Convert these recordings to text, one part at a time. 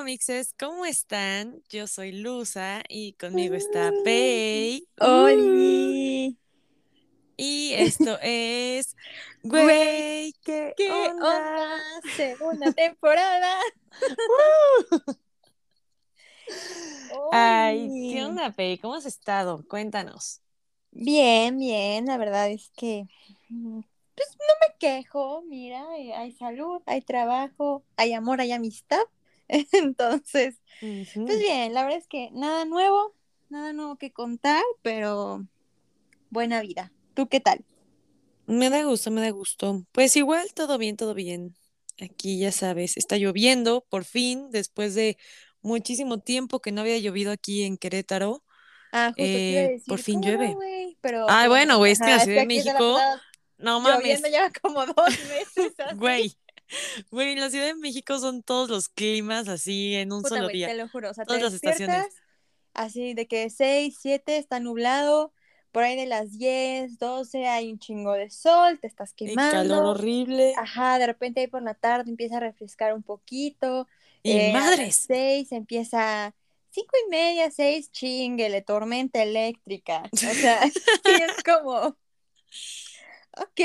Hello, amixes, ¿cómo están? Yo soy Luza y conmigo está Pei. ¡Oli! Y esto es. Güey, ¿qué, ¿qué onda? onda? Segunda temporada. Ay. ¿qué onda, Pei? ¿Cómo has estado? Cuéntanos. Bien, bien, la verdad es que mm, pues no me quejo, mira, eh, hay salud, hay trabajo, hay amor, hay amistad. Entonces, pues bien, la verdad es que nada nuevo, nada nuevo que contar, pero buena vida. ¿Tú qué tal? Me da gusto, me da gusto. Pues igual, todo bien, todo bien. Aquí ya sabes, está lloviendo, por fin, después de muchísimo tiempo que no había llovido aquí en Querétaro. Ah, justo te iba a eh, decir, por fin ¿cómo llueve. güey? Pero, Ay, bueno, güey, es que la Ciudad de México, no mames. lloviendo ya como dos meses. Güey, güey, en la Ciudad de México son todos los climas así en un Puta, solo día. te lo juro. O sea, te Todas las estaciones. así de que 6, 7 está nublado. Por ahí de las 10, 12 hay un chingo de sol, te estás Y calor quemando. horrible. Ajá, de repente ahí por la tarde empieza a refrescar un poquito. Y eh, madres. 6 empieza, cinco y media, 6, chinguele, tormenta eléctrica. O sea, sí es como, ok,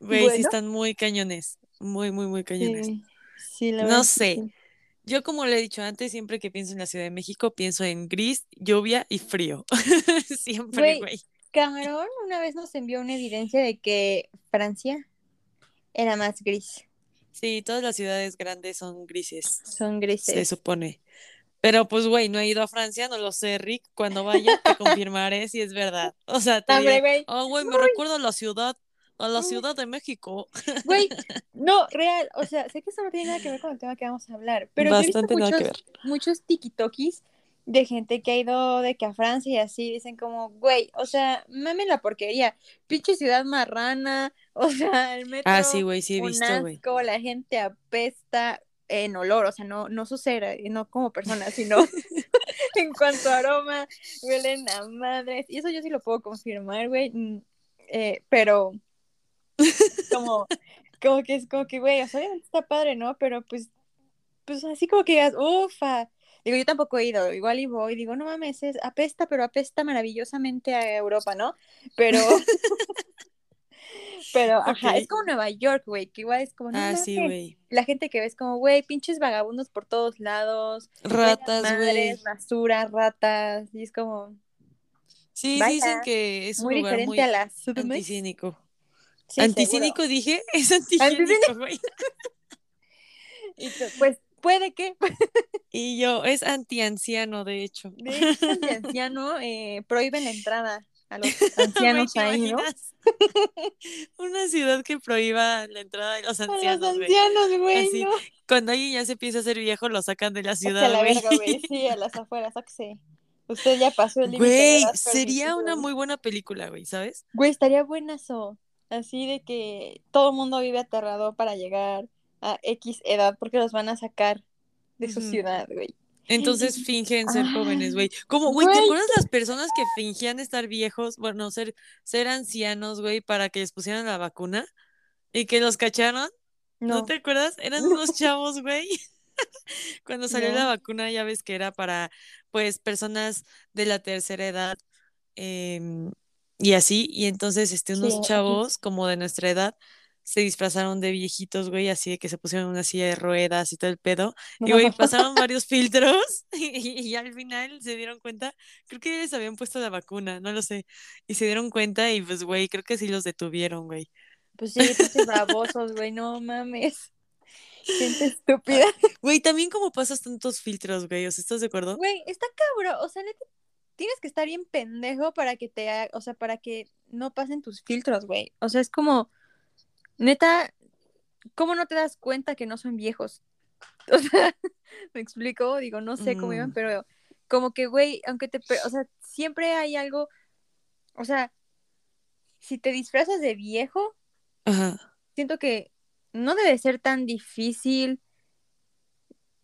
Güey, sí bueno. están muy cañones. Muy, muy, muy cañones. Sí, sí, la No sé. sí. Yo, como le he dicho antes, siempre que pienso en la Ciudad de México, pienso en gris, lluvia y frío. Siempre, Güey. Cameron una vez nos envió una evidencia de que Francia era más gris. Sí, todas las ciudades grandes son grises, Son se grises. supone. Pero pues, güey, no he ido a Francia, no lo sé, Rick. Cuando vaya, te confirmaré si es verdad. O sea, te Hombre, diré, güey. oh, güey, me recuerda a la ciudad, a la Ciudad de México. Güey, no, real. O sea, sé que eso no tiene nada que ver con el tema que vamos a hablar. Pero yo he visto Bastante nada que muchos, muchos tikitokis de gente que ha ido de que a Francia y así dicen como, güey, o sea, mame la porquería. Pinche ciudad marrana. O sea, el metro. Ah, sí, güey, sí he visto, güey. la gente apesta en olor, o sea, no, no su no como persona, sino en cuanto a aroma, huelen a madres. Y eso yo sí lo puedo confirmar, güey. mm, eh, pero como, como que es como que, güey, o sea, obviamente está padre, ¿no? Pero pues, pues así como que digas, ufa. Digo, yo tampoco he ido, igual y voy, digo, no mames, es, apesta, pero apesta maravillosamente a Europa, ¿no? Pero, pero, ajá, es como Nueva York, güey, que igual es como, no Ah, sí, güey. la gente que ves como, güey, pinches vagabundos por todos lados, Ratas, güey. basura, ratas, y es como, Sí, Vaya, dicen que es un muy lugar diferente muy a la anticínico. Sí, seguro. ¿Anticínico dije? Es Anticínico. güey. Y tú, pues, puede que, Y yo, es antianciano, de hecho. de hecho, el anciano eh, prohíben la entrada a los ancianos ¿te ahí. Una ciudad que prohíba la entrada de los A los ancianos, güey. ancianos, no. Cuando alguien ya se empieza a hacer viejo, lo sacan de la ciudad, la güey. verga, güey, sí, a las afueras, sáquese. Usted ya pasó el límite Güey, sería una muy buena película, güey, ¿sabes? Güey, estaría buenazo. Así de que todo el mundo vive aterrado para llegar a X edad porque los van a sacar de su ciudad, güey. Entonces fingen ser jóvenes, Ay, güey. Como, güey, ¿te acuerdas las personas que fingían estar viejos? Bueno, ser, ser ancianos, güey, para que les pusieran la vacuna y que los cacharon. ¿No, No, te acuerdas? Eran unos chavos, güey. Cuando salió la vacuna, ya ves que era para, pues, personas de la tercera edad em, y así. Y entonces, este, unos X. chavos como de nuestra edad se disfrazaron de viejitos, güey, así de que se pusieron una silla de ruedas y todo el pedo. Y, güey, pasaron varios filtros y, y al final se dieron cuenta, creo que les habían puesto la vacuna, no lo sé. Y se dieron cuenta y, pues, güey, creo que sí los detuvieron, güey. Pues sí, pinches babosos, güey, no mames. Gente estúpida. Güey, también como pasas tantos filtros, güey, o sea, ¿estás de acuerdo? Güey, está cabrón. O sea, neta, tienes que estar bien pendejo para que te o sea, para que no pasen tus filtros, güey. O sea, es como, neta, ¿cómo no te das cuenta que no son viejos? O sea, me explico, digo, no sé cómo iban, Mm. pero como que, güey, aunque te, o sea, siempre hay algo, o sea, si te disfrazas de viejo, Ajá. siento que no debe ser tan difícil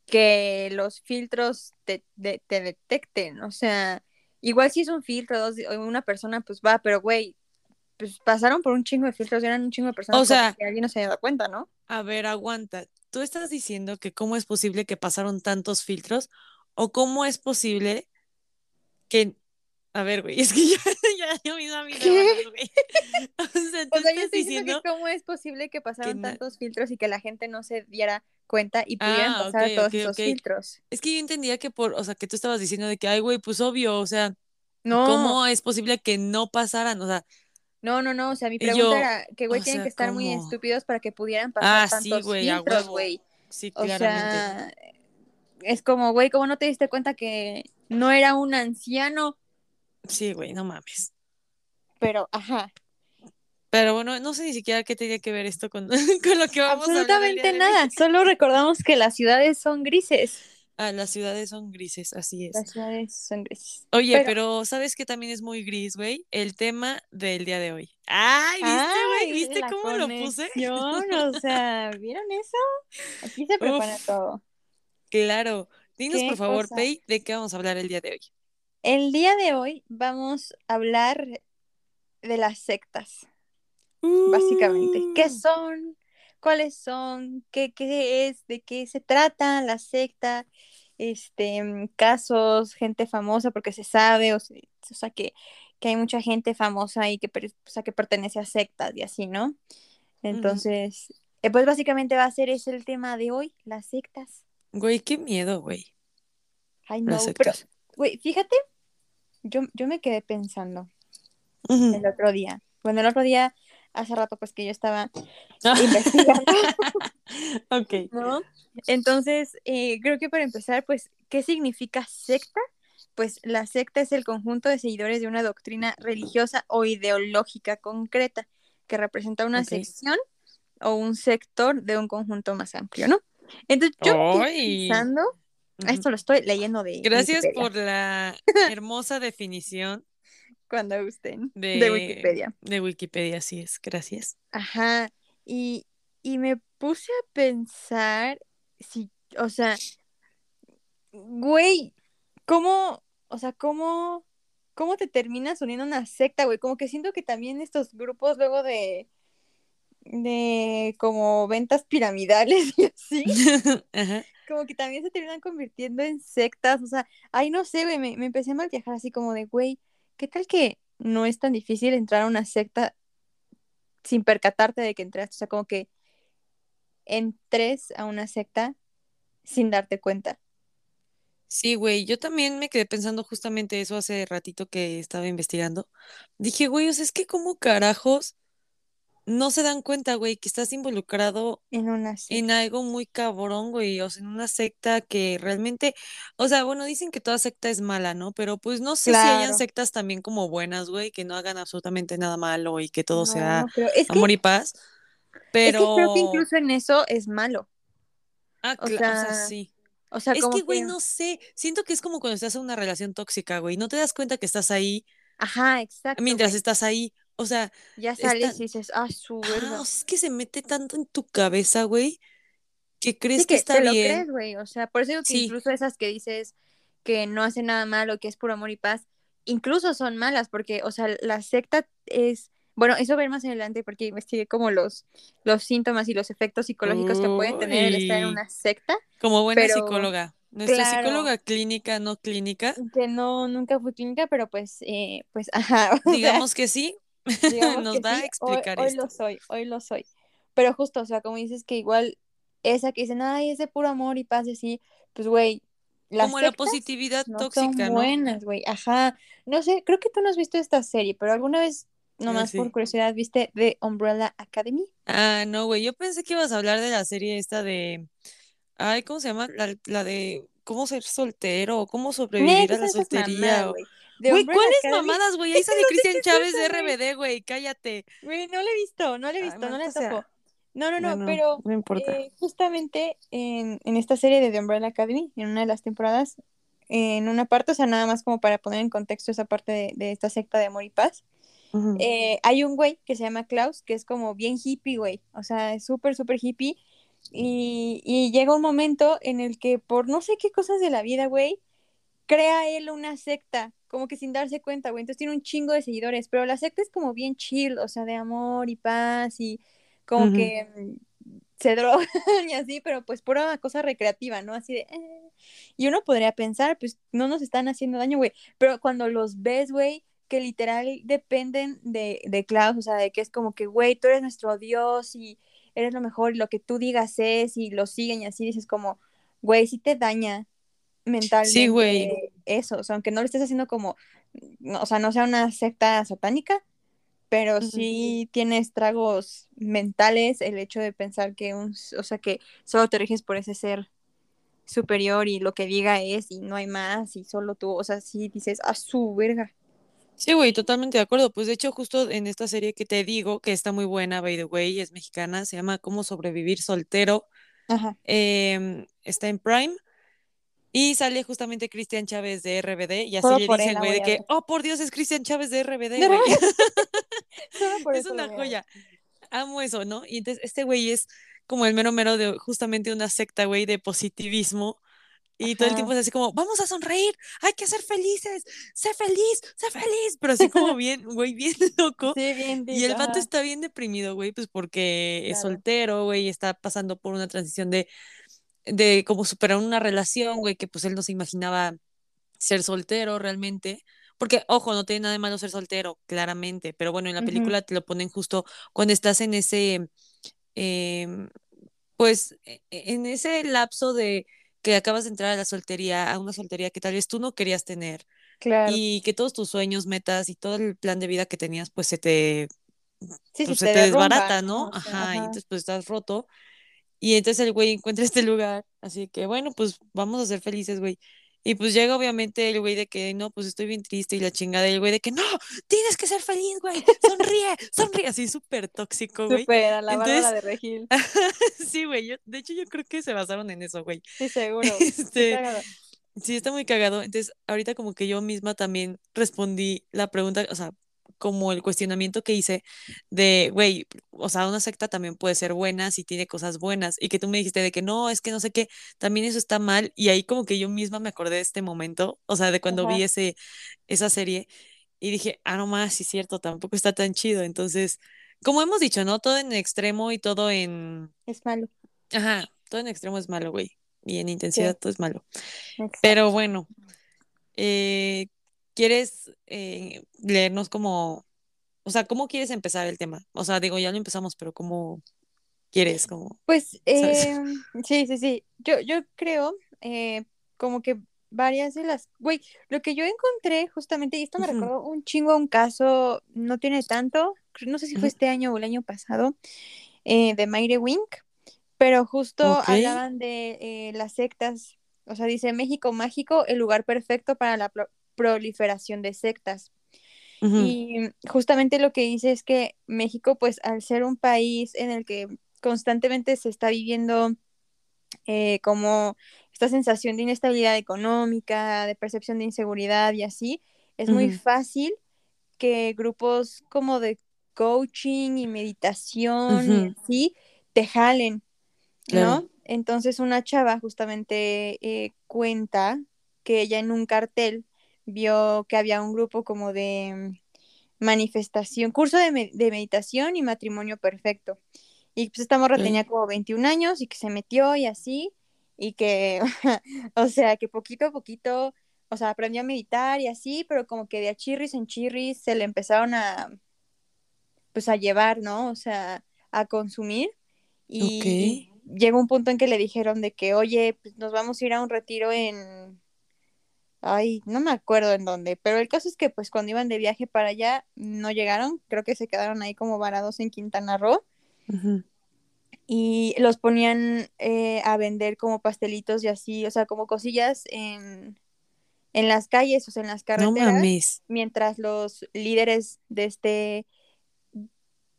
que los filtros te, de- te detecten. O sea, igual si es un filtro, dos, o una persona, pues va, pero güey, pues pasaron por un chingo de filtros, eran un chingo de personas O como sea- que alguien no se había dado cuenta, ¿no? A ver, aguanta. tú estás diciendo que cómo es posible que pasaron tantos filtros o cómo es posible que... A ver, güey, es que ya, ya yo misma mi ¿Qué? güey. O sea, tú O sea, yo estoy diciendo diciendo... que cómo es posible que pasaron tantos filtros y que la gente no se diera cuenta y pudieran Ah, pasar ok, todos ok, esos filtros. Es que yo entendía que por, o sea, que tú estabas diciendo de que, ay, güey, pues obvio, o sea, No, ¿cómo es posible que no pasaran? O sea, no, no, no. O sea, mi pregunta yo, era que, güey, tienen sea, que estar muy estúpidos para que pudieran pasar ah, sí, tantos a filtros, güey. Sí, O claramente. sea, es como, güey, ¿cómo no te diste cuenta que no era un anciano? Sí, güey, no mames. Pero, ajá, Pero bueno, no sé ni siquiera qué tenía que ver esto con, con lo que vamos a hablar absolutamente nada. Solo recordamos que las ciudades son grises. Ah, las ciudades son grises, así es. Las ciudades son grises. Oye, Pero- pero ¿sabes qué también es muy gris, güey? El tema del día de hoy. Ay, ¿viste, güey? ¿Viste cómo lo puse? O sea, ¿vieron eso? Aquí se prepara Uf. todo. Claro. Dinos, por favor. Pei, de qué vamos a hablar el día de hoy. El día de hoy vamos a hablar de las sectas, básicamente. ¿Qué Uh, son? ¿Cuáles son? ¿Qué, qué es? ¿De qué se trata la secta? Este, mm, casos, gente famosa, porque se sabe, o, se- o sea, que, que hay mucha gente famosa y que, o sea, que pertenece a sectas y así, ¿no? Entonces, eh, pues básicamente va a ser ese el tema de hoy, las sectas. Güey, qué miedo, güey. Ay, no, pero, güey, fíjate, yo, yo me quedé pensando el otro día. Bueno, el otro día, hace rato, pues que yo estaba investigando, ok. ¿no? Entonces, eh, creo que para empezar, pues, ¿qué significa secta? Pues la secta es el conjunto de seguidores de una doctrina religiosa o ideológica concreta que representa una sección o un sector de un conjunto más amplio, ¿no? Entonces, yo Ay. pensando, esto lo estoy leyendo de Gracias Wikipedia, por la hermosa definición cuando gusten, de, de Wikipedia. De Wikipedia, así es. Gracias. Ajá, y, y me puse a pensar si, o sea, güey, ¿cómo, o sea, cómo, cómo te terminas uniendo a una secta, güey? Como que siento que también estos grupos luego de, de como ventas piramidales y así, Ajá. como que también se terminan convirtiendo en sectas, o sea, ay, no sé, güey, me, me empecé a mal viajar así como de, güey, ¿qué tal que no es tan difícil entrar a una secta sin percatarte de que entraste? O sea, como que entres a una secta sin darte cuenta. Sí, güey, yo también me quedé pensando justamente eso hace ratito que estaba investigando. Dije, güey, o sea, es que como carajos no se dan cuenta, güey, que estás involucrado En una secta. en algo muy cabrón, güey, o sea, en una secta que realmente, o sea, bueno, dicen que toda secta es mala, ¿no? Pero pues no sé si hayan Claro. sectas también como buenas, güey, que no hagan absolutamente nada malo y que todo No, sea no que, amor y paz. es que creo que Pero, incluso en eso es malo. ah, o cla- o sea, sea, sí. O sea, Es como que, güey, que- no sé, siento que es como cuando estás en una relación tóxica, güey, no te das cuenta que estás ahí Ajá, exacto. mientras güey. estás ahí, o sea, Ya sales está- y dices, ah, su ah, o sea, es que se mete tanto en tu cabeza, güey, que crees Sí, que que está te lo bien. crees, güey. O sea, por eso digo que Sí. incluso esas que dices que no hacen nada malo, que es puro amor y paz, incluso son malas, porque, o sea, la secta es. Bueno, eso ver más adelante porque investigué como los, los síntomas y los efectos psicológicos que pueden tener el estar en una secta, Como buena Pero, psicóloga. Nuestra claro. psicóloga clínica, no clínica, que no, nunca fui clínica, pero pues, eh, pues, ajá. sea, digamos que sí, nos va a sí, hoy, explicar hoy esto. lo soy, hoy lo soy. Pero justo, o sea, como dices que igual esa que dicen, ay, es de puro amor y paz y así, pues, güey, las Como la positividad no tóxica, son buenas, güey, ajá. No sé, creo que tú no has visto esta serie, pero alguna vez, nomás sí. por curiosidad, viste The Umbrella Academy. Ah, no, güey, yo pensé que ibas a hablar de la serie esta de, ay, ¿cómo se llama? La, la de cómo ser soltero o cómo sobrevivir ¿qué a la soltería. o- güey? ¿cuáles mamadas, güey? Ahí sale Cristian Chávez de. RBD, güey, cállate. Güey, no la he visto, no la he visto, no la maldita sea. topo. No, no, no, Bueno, pero no importa. eh, justamente en, en esta serie de The Umbrella Academy, en una de las temporadas, en una parte, o sea, nada más como para poner en contexto esa parte de, de esta secta de amor y paz, eh, hay un güey que se llama Klaus, que es como bien hippie, güey, o sea, es súper, súper hippie, y, y llega un momento en el que por no sé qué cosas de la vida, güey, crea él una secta, como que sin darse cuenta, güey, entonces tiene un chingo de seguidores, pero la secta es como bien chill, o sea, de amor y paz y como que, mm, se drogan y así, pero pues pura cosa recreativa, ¿no? Así de... eh. Y uno podría pensar, pues no nos están haciendo daño, güey, pero cuando los ves, güey, que literal dependen de, de Klaus, o sea, de que es como que, güey, tú eres nuestro Dios y eres lo mejor y lo que tú digas es y lo siguen y así dices como, güey, sí te daña mentalmente Sí, güey. eso, o sea, aunque no lo estés haciendo como, no, o sea, no sea una secta satánica, pero sí tiene estragos mentales el hecho de pensar que un, o sea, que solo te riges por ese ser superior y lo que diga es y no hay más y solo tú, o sea, sí dices, a su verga. Sí, güey, totalmente de acuerdo. Pues de hecho, justo en esta serie que te digo, que está muy buena, by the way, es mexicana, se llama Cómo sobrevivir soltero, Ajá. em, está en Prime. Y sale justamente Cristian Chávez de RBD y así Solo le dicen, güey, de que, oh, por Dios, es Cristian Chávez de RBD, No, por Es una joya. Amo eso, ¿no? Y entonces este güey es como el mero mero de justamente una secta, güey, de positivismo. Y todo el tiempo Ajá. es así como, vamos a sonreír, hay que ser felices, sé feliz, sé feliz, pero así como bien, güey, bien loco. Sí, bien Y deep, el vato ajá, está bien deprimido, güey, pues porque es claro. soltero, güey, y está pasando por una transición de, de como superar una relación, güey, que pues él no se imaginaba ser soltero realmente. Porque, ojo, no tiene nada de malo ser soltero, claramente, pero bueno, en la película te lo ponen justo cuando estás en ese, em, pues, e- e- en ese lapso de que acabas de entrar a la soltería, a una soltería que tal vez tú no querías tener Claro. y que todos tus sueños, metas y todo el plan de vida que tenías, pues se te, Sí, se pues se te te derrumba, desbarata, ¿no? ¿no? O sea, Ajá, y entonces pues estás roto y entonces el güey encuentra este lugar, así que bueno, pues vamos a ser felices, güey. Y pues llega obviamente el güey de que no, pues estoy bien triste y la chingada, y el güey de que no, tienes que ser feliz, güey, sonríe, sonríe, así súper tóxico, güey. Súper, a la Entonces, de Regil. sí, güey, yo, de hecho yo creo que se basaron en eso, güey. Sí, seguro. Este, sí, está muy cagado. Entonces, ahorita como que yo misma también respondí la pregunta, o sea, como el cuestionamiento que hice de, güey, o sea, una secta también puede ser buena si tiene cosas buenas y que tú me dijiste de que no, es que no sé qué, también eso está mal y ahí como que yo misma me acordé de este momento, o sea, de cuando vi ese, esa serie y dije, ah, no más, sí es cierto, tampoco está tan chido. Entonces, como hemos dicho, ¿no? Todo en extremo y todo en, Es malo. ajá, todo en extremo es malo, güey, y en intensidad Sí, todo es malo. Pero bueno. Eh, ¿quieres eh, leernos como, o sea, cómo quieres empezar el tema? O sea, digo, ya lo empezamos, pero ¿cómo quieres? Como, Pues, eh, sí, sí, sí. Yo, yo creo, eh, como que varias de las, güey, lo que yo encontré justamente, y esto me Ujú, recordó un chingo a un caso, no tiene tanto, no sé si fue este año o el año pasado, eh, de Mayre Wink, pero justo hablaban de eh, las sectas, o sea, dice México Mágico, el lugar perfecto para la proliferación de sectas. Y justamente lo que dice es que México, pues al ser un país en el que constantemente se está viviendo eh, como esta sensación de inestabilidad económica, de percepción de inseguridad y así, es muy fácil que grupos como de coaching y meditación y así te jalen, Claro. ¿no? Entonces una chava justamente eh, cuenta que ella en un cartel vio que había un grupo como de manifestación, curso de, me- de meditación y matrimonio perfecto. Y pues esta morra tenía como 21 años y que se metió y así, y que, o sea, que poquito a poquito, o sea, aprendió a meditar y así, pero como que de a chirris en chirris se le empezaron a, pues a llevar, ¿no? O sea, a consumir. Y llegó un punto en que le dijeron de que, oye, pues nos vamos a ir a un retiro en, ay, no me acuerdo en dónde, pero el caso es que pues cuando iban de viaje para allá no llegaron, creo que se quedaron ahí como varados en Quintana Roo y los ponían eh, a vender como pastelitos y así, o sea, como cosillas en, en las calles, o sea, en las No carreteras, mames. mientras los líderes de este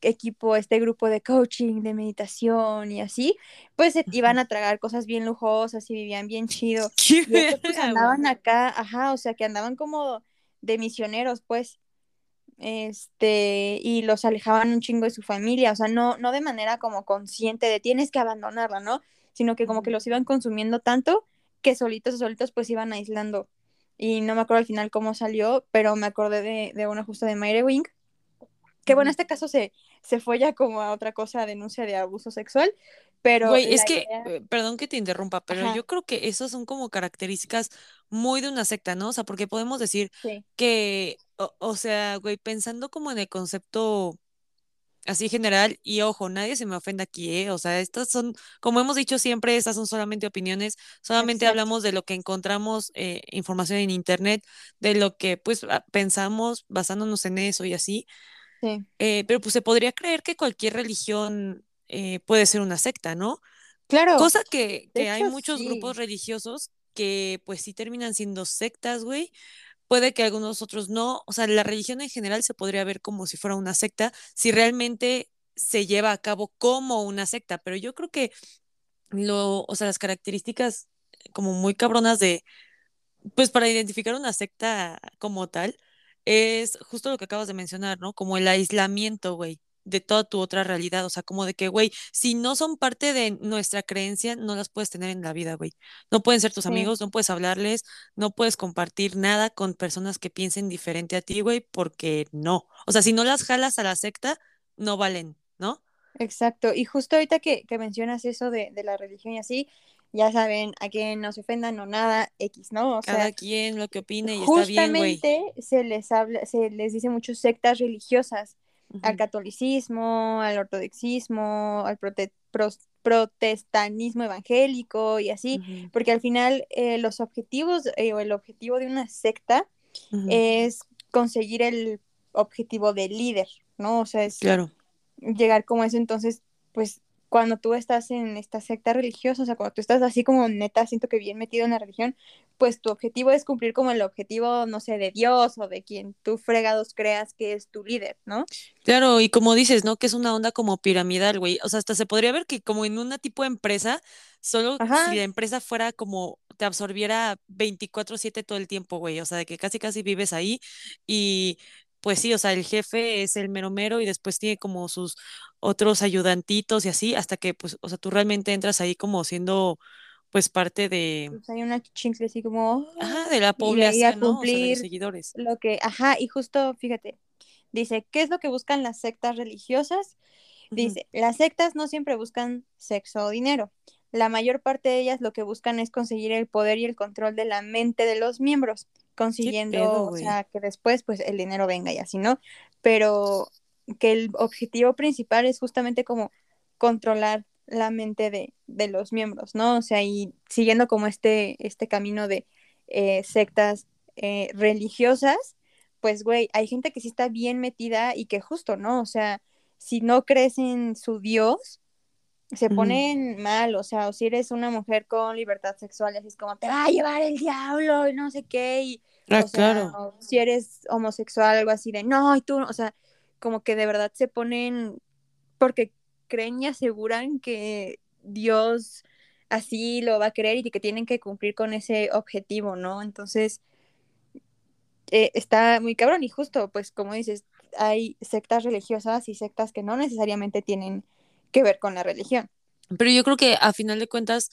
equipo, este grupo de coaching, de meditación y así, pues se iban a tragar cosas bien lujosas y vivían bien chido. Y estos pues andaban acá, ajá, o sea, que andaban como de misioneros, pues, este, y los alejaban un chingo de su familia, o sea, no, no de manera como consciente de tienes que abandonarla, ¿no? Sino que como que los iban consumiendo tanto que solitos o solitos pues iban aislando. Y no me acuerdo al final cómo salió, pero me acordé de, de una justa de Mayre Wing, que bueno, este caso se, se fue ya como a otra cosa, denuncia de abuso sexual, Pero Güey, es que, idea, eh, perdón que te interrumpa, pero ajá, yo creo que esas son como características muy de una secta, ¿no? O sea, porque podemos decir sí, que, o, o sea, güey, pensando como en el concepto así general, y ojo, nadie se me ofenda aquí, ¿eh? O sea, estas son, como hemos dicho siempre, estas son solamente opiniones, solamente exacto, hablamos de lo que encontramos, eh, información en internet, de lo que pues a- pensamos basándonos en eso y así, sí. eh, pero pues se podría creer que cualquier religión eh, puede ser una secta, ¿no? Claro, Cosa que, que hay muchos grupos religiosos que pues sí terminan siendo sectas, güey. Puede que algunos otros no. O sea, la religión en general se podría ver como si fuera una secta, si realmente se lleva a cabo como una secta. Pero yo creo que lo, o sea, las características como muy cabronas de, pues para identificar una secta como tal, es justo lo que acabas de mencionar, ¿no? Como el aislamiento, güey, de toda tu otra realidad. O sea, como de que, güey, si no son parte de nuestra creencia, no las puedes tener en la vida, güey. No pueden ser tus sí, amigos, no puedes hablarles, no puedes compartir nada con personas que piensen diferente a ti, güey, porque no. O sea, si no las jalas a la secta, no valen, ¿no? exacto. Y justo ahorita que, que mencionas eso de, de la religión y así, ya saben, a que no se ofendan o nada, X, ¿no? O sea, Cada quien lo que opine y está bien, güey. justamente se les habla, se les dice muchas sectas religiosas, al catolicismo, al ortodoxismo, al prote- protestanismo evangélico y así, porque al final eh, los objetivos eh, o el objetivo de una secta es conseguir el objetivo del líder, ¿no? O sea, es Claro. llegar como eso, entonces, pues cuando tú estás en esta secta religiosa, o sea, cuando tú estás así como neta, siento que bien metido en la religión, pues tu objetivo es cumplir como el objetivo, no sé, de Dios o de quien tú fregados creas que es tu líder, ¿no? Claro, y como dices, ¿no? Que es una onda como piramidal, güey. O sea, hasta se podría ver que como en una tipo de empresa, solo si la empresa fuera como te absorbiera veinticuatro siete todo el tiempo, güey. O sea, de que casi casi vives ahí y pues sí, o sea, el jefe es el mero mero y después tiene como sus otros ayudantitos y así, hasta que pues, o sea, tú realmente entras ahí como siendo pues parte de, pues hay una chincle así como, ajá, "Ah", de la y a población, ¿no? O sea, de los seguidores. lo que, ajá, y justo, fíjate, dice, ¿qué es lo que buscan las sectas religiosas? Dice, las sectas no siempre buscan sexo o dinero. La mayor parte de ellas lo que buscan es conseguir el poder y el control de la mente de los miembros, ¿Qué consiguiendo, pedo, o sea, que después pues el dinero venga y así, ¿no? Pero que el objetivo principal es justamente como controlar la mente de, de los miembros, ¿no? O sea, y siguiendo como este, este camino de eh, sectas eh, religiosas, pues, güey, hay gente que sí está bien metida y que justo, ¿no? O sea, si no crees en su Dios, se ponen mal, o sea, o si eres una mujer con libertad sexual, así es como te va a llevar el diablo y no sé qué, y, Ah, o sea, claro. o si eres homosexual, algo así de, no, y tú, o sea, como que de verdad se ponen, porque creen y aseguran que Dios así lo va a querer y que tienen que cumplir con ese objetivo, ¿no? Entonces, eh, está muy cabrón y justo, pues como dices, hay sectas religiosas y sectas que no necesariamente tienen que ver con la religión. Pero yo creo que a final de cuentas,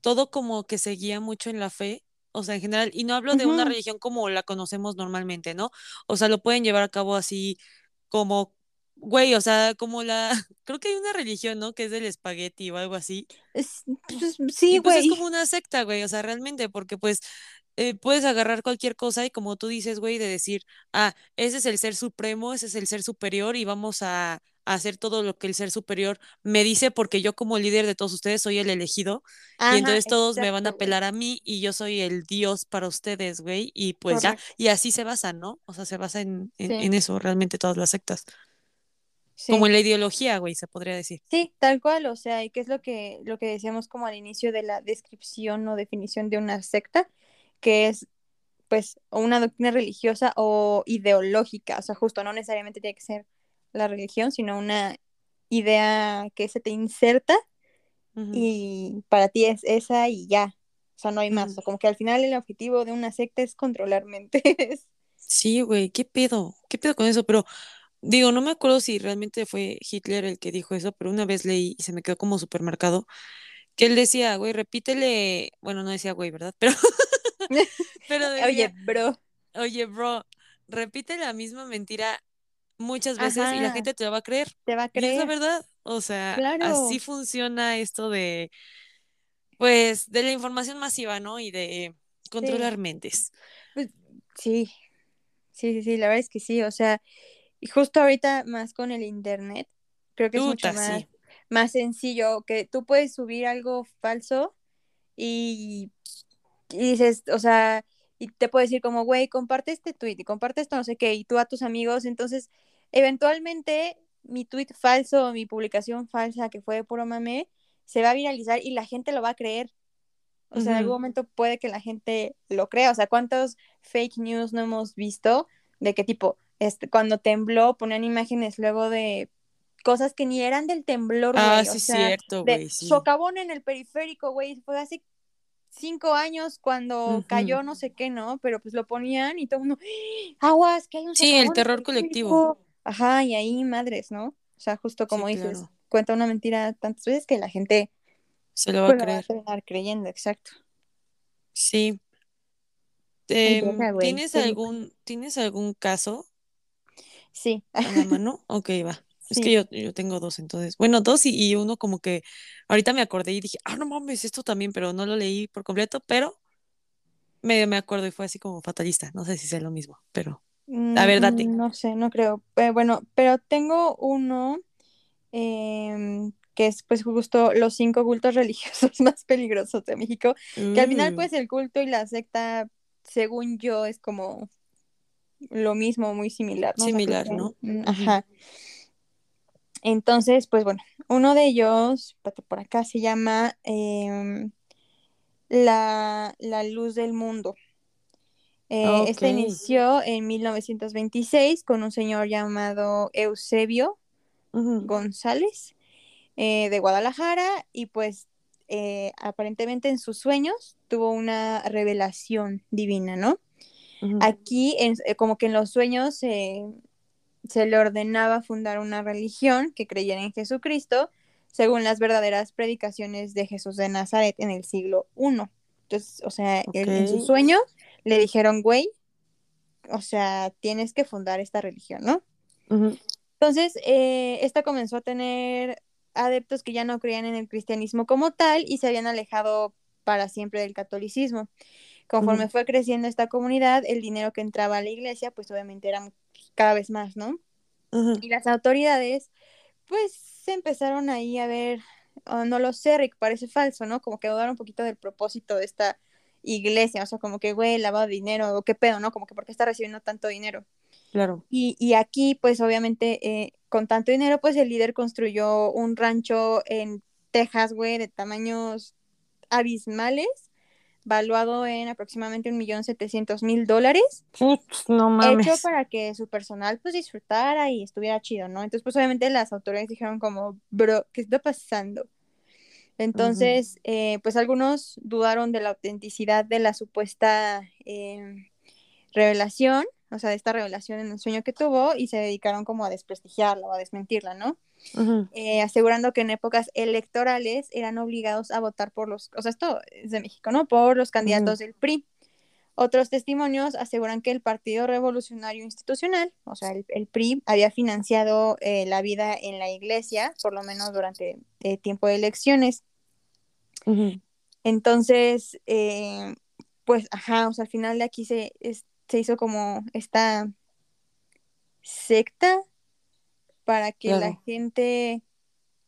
todo como que se guía mucho en la fe, o sea, en general, y no hablo de una religión como la conocemos normalmente, ¿no? O sea, lo pueden llevar a cabo así como, güey, o sea, como la, creo que hay una religión, ¿no? Que es del espagueti o algo así. Es- pues, sí, Y pues es güey. como una secta, güey, o sea, realmente, porque pues eh, puedes agarrar cualquier cosa y como tú dices, güey, de decir, ah, ese es el ser supremo, ese es el ser superior y vamos a, a hacer todo lo que el ser superior me dice porque yo como líder de todos ustedes soy el elegido y entonces todos me van a apelar a mí y yo soy el Dios para ustedes, güey, y pues ya, y así se basa, ¿no? O sea, se basa en, en, Sí, en eso realmente todas las sectas, como en la ideología, güey, se podría decir. Sí, tal cual, o sea, y qué es lo que, lo que decíamos como al inicio de la descripción o definición de una secta, que es pues o una doctrina religiosa o ideológica, o sea, justo no necesariamente tiene que ser la religión, sino una idea que se te inserta y para ti es esa y ya, o sea, no hay más, sea, como que al final el objetivo de una secta es controlar mentes. Sí, güey, ¿qué pedo? ¿Qué pedo con eso? Pero Digo, no me acuerdo si realmente fue Hitler el que dijo eso, pero una vez leí y se me quedó como supermercado que él decía, güey, repítele, bueno, no decía güey, ¿verdad? Pero, pero Oye, bro, oye, bro, repite la misma mentira muchas veces y la gente te va a creer. te va a Y es la creer. verdad. O sea, Claro. así funciona esto de, pues, de la información masiva, ¿no? Y de controlar mentes. Pues, sí, sí, sí, sí, la verdad es que sí, o sea, y justo ahorita más con el internet, creo que es mucho más, sí. más sencillo, que tú puedes subir algo falso y, y dices, o sea, y te puedes decir como, güey, comparte este tweet y comparte esto, no sé qué, y tú a tus amigos, entonces, eventualmente mi tweet falso mi publicación falsa que fue de puro mame, se va a viralizar y la gente lo va a creer. O sea, en algún momento puede que la gente lo crea. O sea, ¿cuántos fake news no hemos visto? De qué tipo, este, cuando tembló, ponían imágenes luego de cosas que ni eran del temblor, Ah, güey. O sí, sea, cierto, güey, sí. socavón en el periférico, güey. Fue hace cinco años cuando cayó no sé qué, ¿no? Pero pues lo ponían y todo el mundo, ¡Ah! aguas, que hay un Sí, el terror colectivo. periférico". Ajá, y ahí madres, ¿no? O sea, justo Sí, como dices, claro. cuenta una mentira tantas veces que la gente Se lo va a pues, la va a creer. terminar creyendo, exacto. Sí. Güey, ¿tienes algún, ¿tienes algún caso Sí, a la mano? Ok, va. Es que yo, yo tengo dos, entonces. Bueno, dos y, y uno como que ahorita me acordé y dije, ah, no mames, esto también, pero no lo leí por completo, pero medio me acuerdo y fue así como fatalista. No sé si sea lo mismo, pero a ver, date. Mm, no sé, no creo. Eh, bueno, pero tengo uno em, que es pues justo los cinco cultos religiosos más peligrosos de México, que al final Uh, pues el culto y la secta, según yo, es como lo mismo, muy similar, ¿no? Similar, ¿no? mm, ajá. Entonces, pues bueno, uno de ellos, por acá se llama em, la, la luz del mundo. Eh, este inició en 1926 con un señor llamado Eusebio González eh, de Guadalajara y pues eh, aparentemente en sus sueños tuvo una revelación divina, ¿no? Aquí en- eh, como que en los sueños eh, se le ordenaba fundar una religión que creyera en Jesucristo según las verdaderas predicaciones de Jesús de Nazaret en el siglo I. Entonces, o sea, él, en su sueño le dijeron, güey, o sea, tienes que fundar esta religión, ¿no? Entonces, eh, esta comenzó a tener adeptos que ya no creían en el cristianismo como tal y se habían alejado para siempre del catolicismo. Conforme fue creciendo esta comunidad, el dinero que entraba a la iglesia, pues obviamente era cada vez más, ¿no? Y las autoridades, pues se empezaron ahí a ver, oh, no lo sé, Rick, parece falso, ¿no? Como que dudaron un poquito del propósito de esta iglesia, o sea, como que, güey, lavado de dinero, o qué pedo, ¿no? Como que, ¿por qué está recibiendo tanto dinero? Claro. Y, y aquí, pues obviamente, eh, con tanto dinero, pues el líder construyó un rancho en Texas, güey, de tamaños abismales, valuado en aproximadamente un millón setecientos mil dólares, no hecho mames. para que su personal pues disfrutara y estuviera chido, ¿no? Entonces, pues obviamente las autoridades dijeron como, bro, ¿qué está pasando? Entonces, eh, pues algunos dudaron de la autenticidad de la supuesta eh, revelación, o sea, de esta revelación en el sueño que tuvo y se dedicaron como a desprestigiarla o a desmentirla, ¿no? Eh, asegurando que en épocas electorales eran obligados a votar por los, o sea, esto es de México, ¿no? Por los candidatos del PRI. Otros testimonios aseguran que el Partido Revolucionario Institucional, o sea, el, el PRI, había financiado eh, la vida en la iglesia, por lo menos durante el tiempo de elecciones. Entonces, eh, pues, ajá, o sea, al final de aquí se, es- se hizo como esta secta para que la gente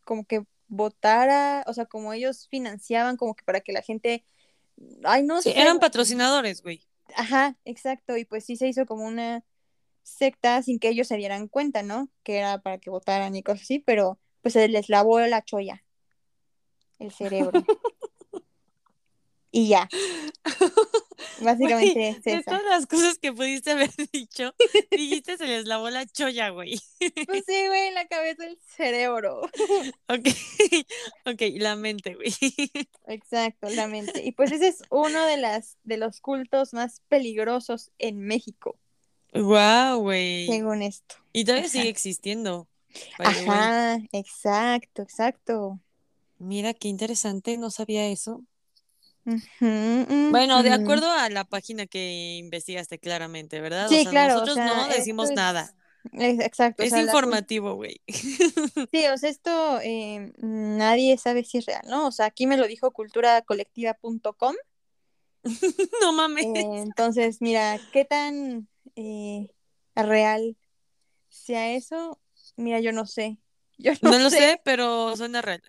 como que votara, o sea, como ellos financiaban, como que para que la gente, ay, no Sí, sé, eran patrocinadores, güey. Ajá, exacto, y pues sí se hizo como una secta sin que ellos se dieran cuenta, ¿no? Que era para que votaran y cosas así, pero pues se les lavó la cholla, el cerebro. Y ya, básicamente es de todas las cosas que pudiste haber dicho, dijiste se les lavó la cholla, güey. Pues sí, güey, la cabeza el cerebro. Ok, ok, la mente, güey. Exacto, la mente. Y pues ese es uno de las de los cultos más peligrosos en México, Wow, güey. según esto. Y todavía Ajá. sigue existiendo. Ajá, exacto, exacto. Mira, qué interesante, no sabía eso. Bueno, de acuerdo a la página que investigaste claramente, ¿verdad? O Sí, sea, claro, o nosotros sea, no decimos es, nada. Es- exacto, o Es sea, informativo, güey. sí, o sea, esto eh, nadie sabe si es real, ¿no? O sea, aquí me lo dijo culturacolectiva.com. No mames. Eh, entonces, mira, qué tan eh, real sea eso, mira, yo no sé. Yo no, No lo sé, pero suena real.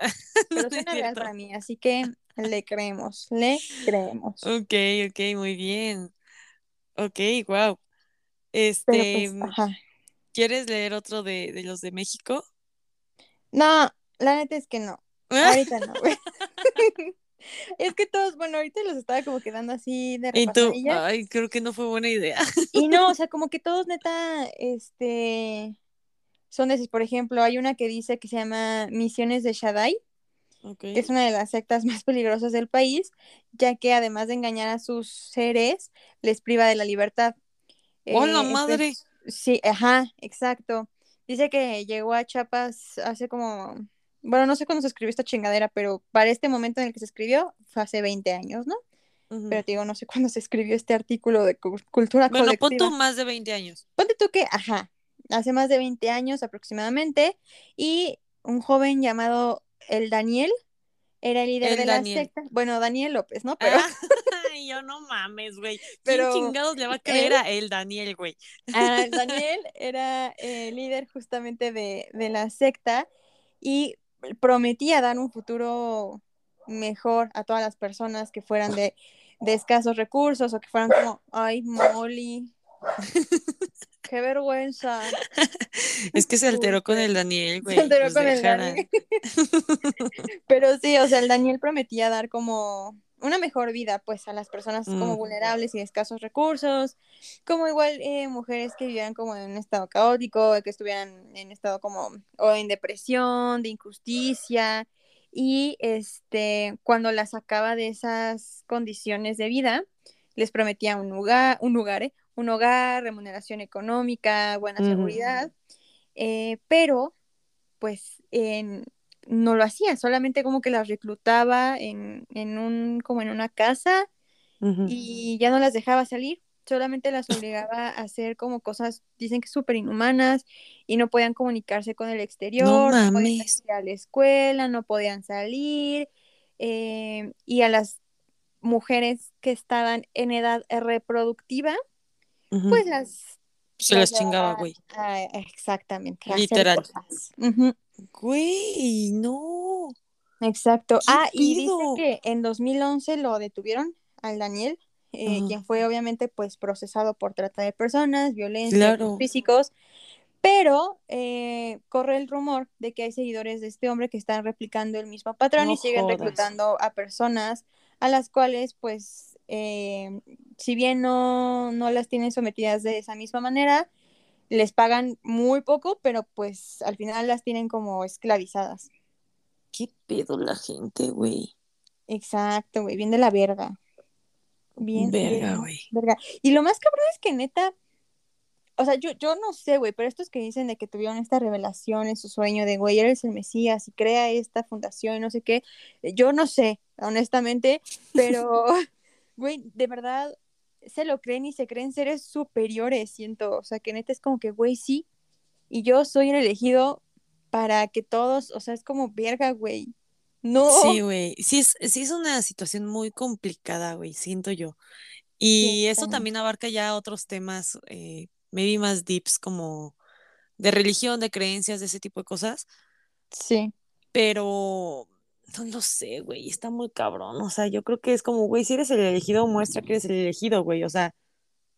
pero suena real para mí, así que le creemos, le creemos. Ok, ok, muy bien. Ok, wow. Este, pues, ajá. ¿quieres leer otro de, de los de México? No, la neta es que no. Ahorita no, güey. Es que todos, bueno, ahorita los estaba como quedando así de Y tú, ay, creo que no fue buena idea. Y no, o sea, como que todos neta, este, son de esos. Por ejemplo, hay una que dice que se llama Misiones de Shaddai, Es una de las sectas más peligrosas del país, ya que además de engañar a sus seres, les priva de la libertad. ¡Hola, Eh, empe- madre! Sí, ajá, exacto. Dice que llegó a Chiapas hace como, bueno, no sé cuándo se escribió esta chingadera, pero para este momento en el que se escribió fue hace 20 años, ¿no? Pero te digo, no sé cuándo se escribió este artículo de cu- cultura Bueno, pon colectiva. tú más de 20 años. Ponte tú que, ajá, hace más de 20 años aproximadamente, y un joven llamado el Daniel era el líder El de Daniel. la secta. Bueno, Daniel López, ¿no? Pero, Ay, yo no mames, güey. ¿Quién Pero chingados le va a creer él- a él, Daniel, güey? ah, Daniel era el líder justamente de, de la secta y prometía dar un futuro mejor a todas las personas que fueran de, de escasos recursos o que fueran como, ay, Molly, qué vergüenza. Es que se alteró con el Daniel, güey. Se alteró pues con el. Daniel. Pero sí, o sea, el Daniel prometía dar como una mejor vida, pues, a las personas como Mm. vulnerables y de escasos recursos, como igual eh, mujeres que vivieran como en un estado caótico, que estuvieran en estado como, o en depresión, de injusticia, y este, cuando las sacaba de esas condiciones de vida, les prometía un lugar, un lugar, ¿eh? Un hogar, remuneración económica, buena seguridad, eh, pero pues en- no lo hacía, solamente como que las reclutaba en, en un, como en una casa y ya no las dejaba salir, solamente las obligaba a hacer como cosas, dicen que súper inhumanas y no podían comunicarse con el exterior, no, podían ir a la escuela, no podían salir eh, y a las mujeres que estaban en edad reproductiva, Pues las... Se las las chingaba, güey. exactamente. Literal. Güey, no. Exacto. ¿Qué Ah, y dice que en 2011 lo detuvieron al Daniel, eh, quien fue obviamente pues procesado por trata de personas, violencia, Claro. físicos, pero eh, corre el rumor de que hay seguidores de este hombre que están replicando el mismo patrón No y siguen jodas. reclutando a personas a las cuales pues eh, si bien no, no las tienen sometidas de esa misma manera, les pagan muy poco, pero pues al final las tienen como esclavizadas. ¿Qué pedo la gente, güey? Exacto, güey, bien de la verga. Bien, Verga, güey. verga. Y lo más cabrón es que neta, o sea, yo, yo no sé, güey, pero estos que dicen de que tuvieron esta revelación en su sueño de, güey, eres el Mesías y crea esta fundación y no sé qué, yo no sé, honestamente, pero, güey, de verdad, se lo creen y se creen seres superiores, siento, o sea, que neta es como que, güey, sí, y yo soy el elegido para que todos, o sea, es como verga, güey. No. Sí, güey. Sí es, sí es una situación muy complicada, güey, siento yo. Y Sí, eso también abarca ya otros temas, eh, maybe más deeps, como de religión, de creencias, de ese tipo de cosas. Sí. Pero no lo sé, güey, está muy cabrón. O sea, yo creo que es como, güey, si eres el elegido, muestra que eres el elegido, güey. O sea,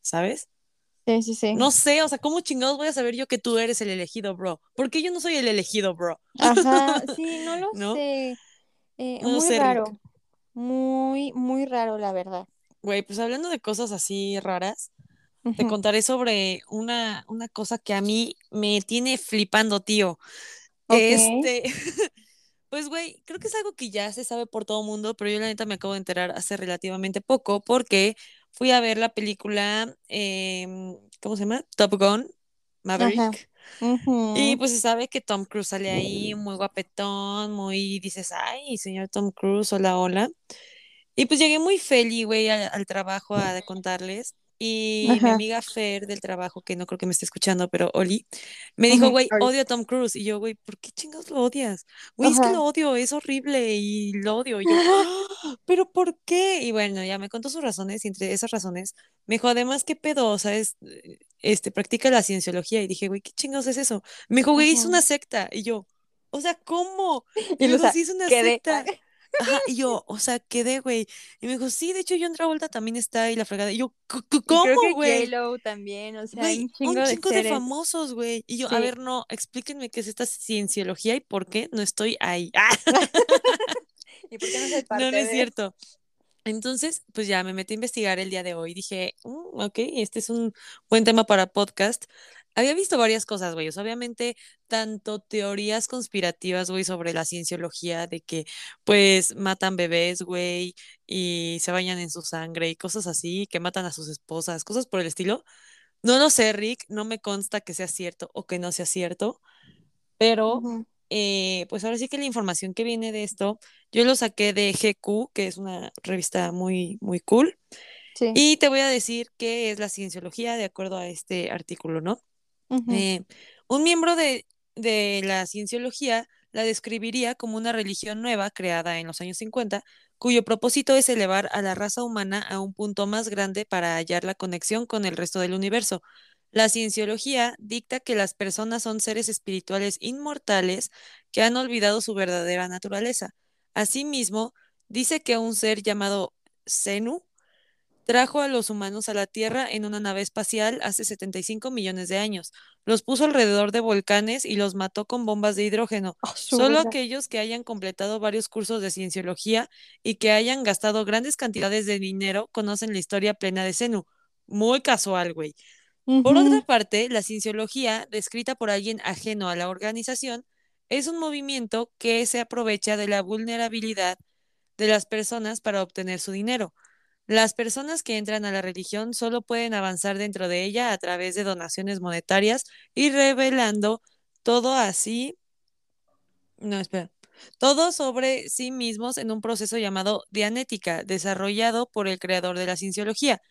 ¿sabes? Sí, sí, sí. No sé, o sea, ¿cómo chingados voy a saber yo que tú eres el elegido, bro? Porque yo no soy el elegido, bro. Ajá, sí, no lo ¿No? sé. Eh, No muy sé, Rick. raro. Muy, muy raro, la verdad. Güey, pues hablando de cosas así raras, te contaré sobre una, una cosa que a mí me tiene flipando, tío. Ok. Este, pues güey, creo que es algo que ya se sabe por todo mundo, pero yo la neta me acabo de enterar hace relativamente poco porque fui a ver la película, em, ¿cómo se llama? Top Gun, Maverick. Ajá. Y pues se sabe que Tom Cruise sale ahí muy guapetón, muy dices, ay, señor Tom Cruise, hola, hola. Y pues llegué muy feliz, güey, al, al trabajo a contarles Y mi Ajá. amiga Fer del trabajo, que no creo que me esté escuchando, pero Oli, me dijo, güey, odio a Tom Cruise. Y yo, güey, ¿por qué chingados lo odias? Güey, es que lo odio, es horrible y lo odio. Y yo, "Ah, ¿pero por qué? Y bueno, ya me contó sus razones y entre esas razones me dijo, además, ¿qué pedo? O sea, es, eh, este, practica la cienciología. Y dije, güey, ¿qué chingados es eso? Me dijo, güey, es una secta. Y yo, o sea, ¿cómo? Y sa- sí, es una quedé. secta. Ajá, y yo, o sea, quedé, güey. Y me dijo, sí, de hecho, John Travolta también está y la fregada. Y yo, "¿C- c- Y creo ¿cómo, güey? También, o sea, Güey, un chingo un de chingo de seres. famosos, güey. Y yo, a ver, no, explíquenme qué es esta cienciología y por qué no estoy ahí. Ah, ¿Y por qué no soy parte no, no es de? cierto. Entonces, pues ya me metí a investigar el día de hoy. Dije, "Mm, ok, este es un buen tema para podcast. Había visto varias cosas, güey. O sea, obviamente, tanto teorías conspirativas, güey, sobre la cienciología, de que, pues, matan bebés, güey, y se bañan en su sangre y cosas así, que matan a sus esposas, cosas por el estilo. No lo sé, Rick, no me consta que sea cierto o que no sea cierto, pero eh, pues ahora sí que la información que viene de esto, yo lo saqué de GQ, que es una revista muy, muy cool, Sí. y te voy a decir qué es la cienciología de acuerdo a este artículo, ¿no? Eh, un miembro de, de la cienciología la describiría como una religión nueva creada en los años 50, cuyo propósito es elevar a la raza humana a un punto más grande para hallar la conexión con el resto del universo. La cienciología dicta que las personas son seres espirituales inmortales que han olvidado su verdadera naturaleza. Asimismo, dice que un ser llamado Zenu trajo a los humanos a la Tierra en una nave espacial hace 75 millones de años. Los puso alrededor de volcanes y los mató con bombas de hidrógeno. Ah, Solo aquellos que hayan completado varios cursos de cienciología y que hayan gastado grandes cantidades de dinero conocen la historia plena de Zenu. Muy casual, güey. Por otra parte, la cienciología, descrita por alguien ajeno a la organización, es un movimiento que se aprovecha de la vulnerabilidad de las personas para obtener su dinero. Las personas que entran a la religión solo pueden avanzar dentro de ella a través de donaciones monetarias y revelando todo así, no, espera, todo sobre sí mismos en un proceso llamado Dianética, desarrollado por el creador de la cienciología.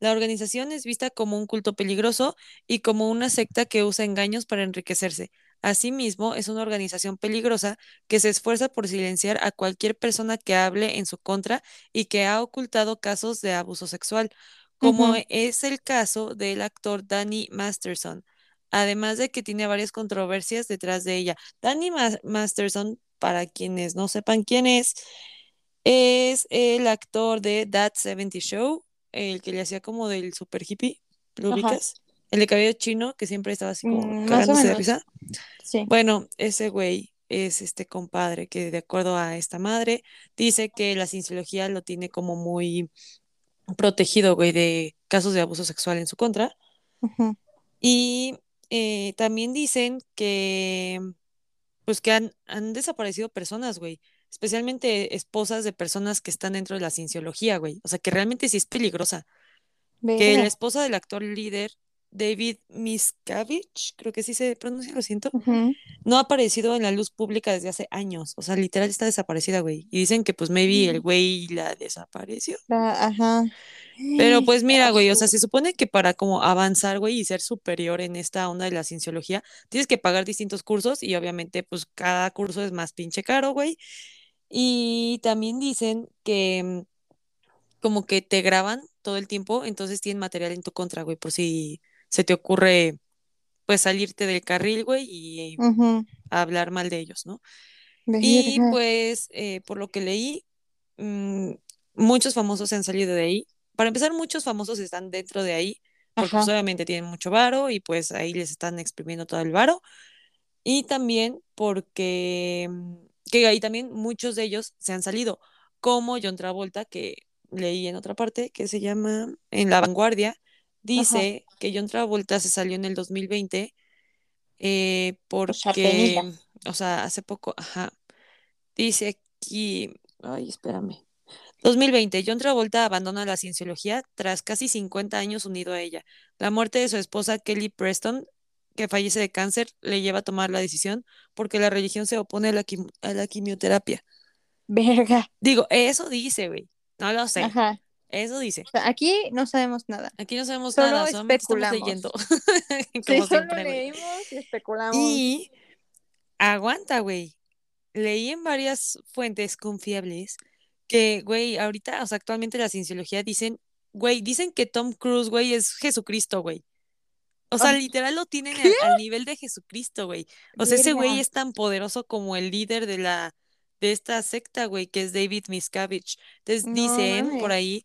La organización es vista como un culto peligroso y como una secta que usa engaños para enriquecerse. Asimismo, es una organización peligrosa que se esfuerza por silenciar a cualquier persona que hable en su contra y que ha ocultado casos de abuso sexual, como es el caso del actor Danny Masterson, además de que tiene varias controversias detrás de ella. Danny Ma- Masterson, para quienes no sepan quién es, es el actor de That 70 Show, el que le hacía como del super hippie, ¿lo ubicas? El de cabello chino, que siempre estaba así como Mm, cagándose de risa. Sí. Bueno, ese güey es este compadre que de acuerdo a esta madre dice que la cienciología lo tiene como muy protegido, güey, de casos de abuso sexual en su contra. Y eh, también dicen que, pues que han, han desaparecido personas, güey, especialmente esposas de personas que están dentro de la cienciología, güey. O sea, que realmente sí es peligrosa. Que la esposa del actor líder, David Miscavige, creo que sí se pronuncia, lo siento, no ha aparecido en la luz pública desde hace años. O sea, literal está desaparecida, güey. Y dicen que pues maybe el güey la desapareció. La- Ajá. Pero pues mira, güey, o sea, se supone que para como avanzar, güey, y ser superior en esta onda de la cienciología, tienes que pagar distintos cursos y obviamente pues cada curso es más pinche caro, güey. Y también dicen que mm, como que te graban todo el tiempo, entonces tienen material en tu contra, güey, por si se te ocurre pues salirte del carril, güey, y hablar mal de ellos, ¿no? Y pues, eh, por lo que leí, mm, muchos famosos se han salido de ahí. Para empezar, muchos famosos están dentro de ahí, porque pues obviamente tienen mucho varo y pues ahí les están exprimiendo todo el varo. Y también porque, mm, que ahí también muchos de ellos se han salido, como John Travolta, que leí en otra parte, que se llama En la Vanguardia, dice que John Travolta se salió en el 2020 eh, porque, o sea, hace poco, ajá, dice aquí, ay, espérame. 2020, John Travolta abandona la cienciología tras casi 50 años unido a ella. La muerte de su esposa Kelly Preston, que fallece de cáncer, le lleva a tomar la decisión porque la religión se opone a la, quim- a la quimioterapia. Verga. Digo, eso dice, güey. No lo sé. Ajá. Eso dice. O sea, aquí no sabemos nada. Aquí no sabemos Solo nada, estamos especulamos. leyendo. Sí, solo leímos y especulamos. Y aguanta, güey. Leí en varias fuentes confiables que, güey, ahorita, o sea, actualmente la cienciología dicen, güey, dicen que Tom Cruise, güey, es Jesucristo, güey. O sea, literal lo tienen al, al nivel de Jesucristo, güey. O sea, ese güey es tan poderoso como el líder de la de esta secta, güey, que es David Miscavige. Entonces No dicen por ahí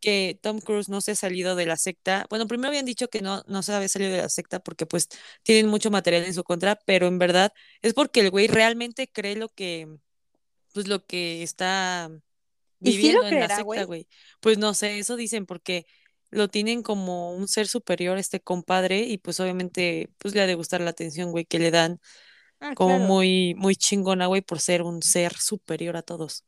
que Tom Cruise no se ha salido de la secta. Bueno, primero habían dicho que no, no se había salido de la secta porque pues tienen mucho material en su contra, pero en verdad es porque el güey realmente cree lo que, pues lo que está ¿Y sí lo viviendo en la secta, güey. Pues no sé, eso dicen porque lo tienen como un ser superior este compadre y pues obviamente pues le ha de gustar la atención, güey, que le dan Ah, como claro. muy, muy chingona, güey, por ser un ser superior a todos.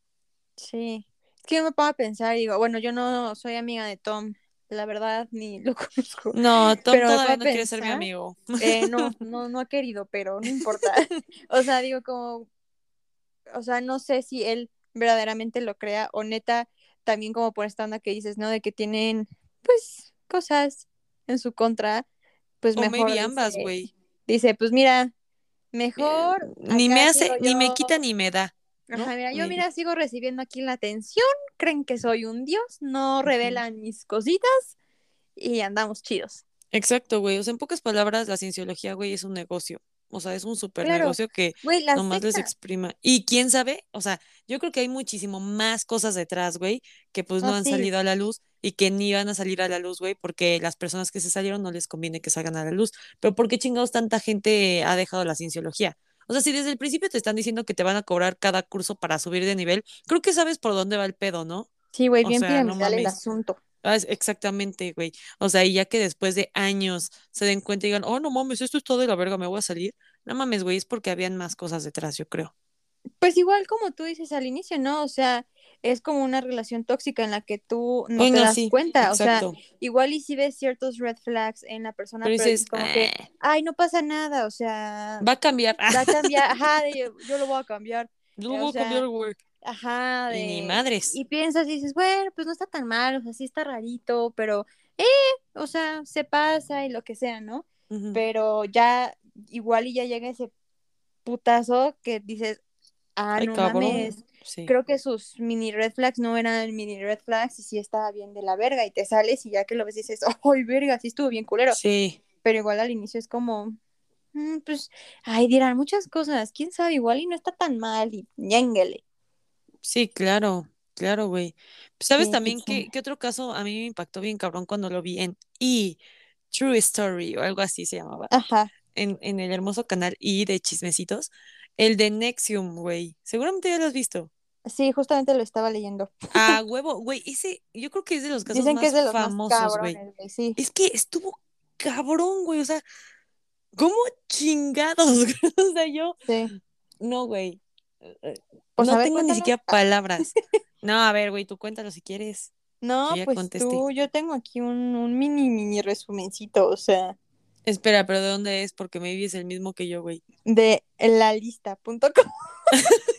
Sí. Es que yo me pongo a pensar y digo, bueno, yo no soy amiga de Tom, la verdad, ni lo conozco. No, Tom Pero todavía no quiere ser mi amigo. Eh, no, no, no ha querido, pero no importa. O sea, digo como, o sea, no sé si él verdaderamente lo crea o neta, también como por esta onda que dices, ¿no? De que tienen, pues, cosas en su contra, pues O mejor maybe ambas, güey. dice, pues Mira, mejor Ni me hace, ni me quita ni me da, ¿no? Ajá, mira, yo mira, sigo recibiendo aquí la atención, creen que soy un dios, no revelan mis cositas y andamos chidos. Exacto, güey. O sea, en pocas palabras, la cienciología, güey, es un negocio. O sea, es un super Claro, negocio que güey, nomás les secta, exprima. Y quién sabe, o sea, yo creo que hay muchísimo más cosas detrás, güey, que pues no han sí, salido a la luz y que ni van a salir a la luz, güey, porque las personas que se salieron no les conviene que salgan a la luz. Pero ¿por qué chingados tanta gente ha dejado la cienciología? O sea, si desde el principio te están diciendo que te van a cobrar cada curso para subir de nivel, creo que sabes por dónde va el pedo, ¿no? sí, güey, bien sea, no piramidal el asunto. Ah, es- exactamente, güey. O sea, y ya que después de años se den cuenta y digan, oh, no mames, esto está de la verga, me voy a salir. No mames, güey, es porque habían más cosas detrás, yo creo. Pues igual como tú dices al inicio, ¿no? O sea, es como una relación tóxica en la que tú no te das sí, cuenta, o sea, igual y si ves ciertos red flags en la persona, Pero pero dices, como que, "Ah, ay, no pasa nada, o sea, va a cambiar. va a cambiar, ajá, de, yo lo voy a cambiar, Yo lo eh, voy a cambiar, güey. ajá, Y ni de, madres. y piensas y dices, bueno, pues no está tan mal, o sea, sí está rarito, pero, eh, o sea, se pasa y lo que sea, ¿no? Pero ya, igual y ya llega ese putazo que dices, ah, Ay, no cabrón. mames, Sí. creo que sus mini red flags no eran mini red flags y sí estaba bien de la verga y te sales y ya que lo ves dices, ay, verga, sí estuvo bien culero, Sí. pero igual al inicio es como, mm, pues, ay, dirán muchas cosas, quién sabe, igual y no está tan mal y ñénguele. Sí, claro, claro, güey. ¿Sabes Sí, también sí. qué, qué otro caso a mí me impactó bien cabrón cuando lo vi en E! True Story o algo así se llamaba? Ajá, En, en el hermoso canal E! de Chismecitos. El de Nexium, güey. Seguramente ya lo has visto. sí, justamente lo estaba leyendo. Ah, huevo, güey, ese yo creo que es de los casos Dicen que es más de los más famosos, güey. sí. Es que estuvo cabrón, güey, o sea, ¿cómo chingados? O sea, yo, Sí. no, güey, Pues no ver, tengo ni siquiera palabras. No, a ver, güey, tú cuéntalo si quieres. No, Yo pues contesté. tú, yo tengo aquí un, un mini, mini resumencito, o sea, Espera, pero ¿de dónde es? Porque maybe es el mismo que yo, güey. de lalista.com.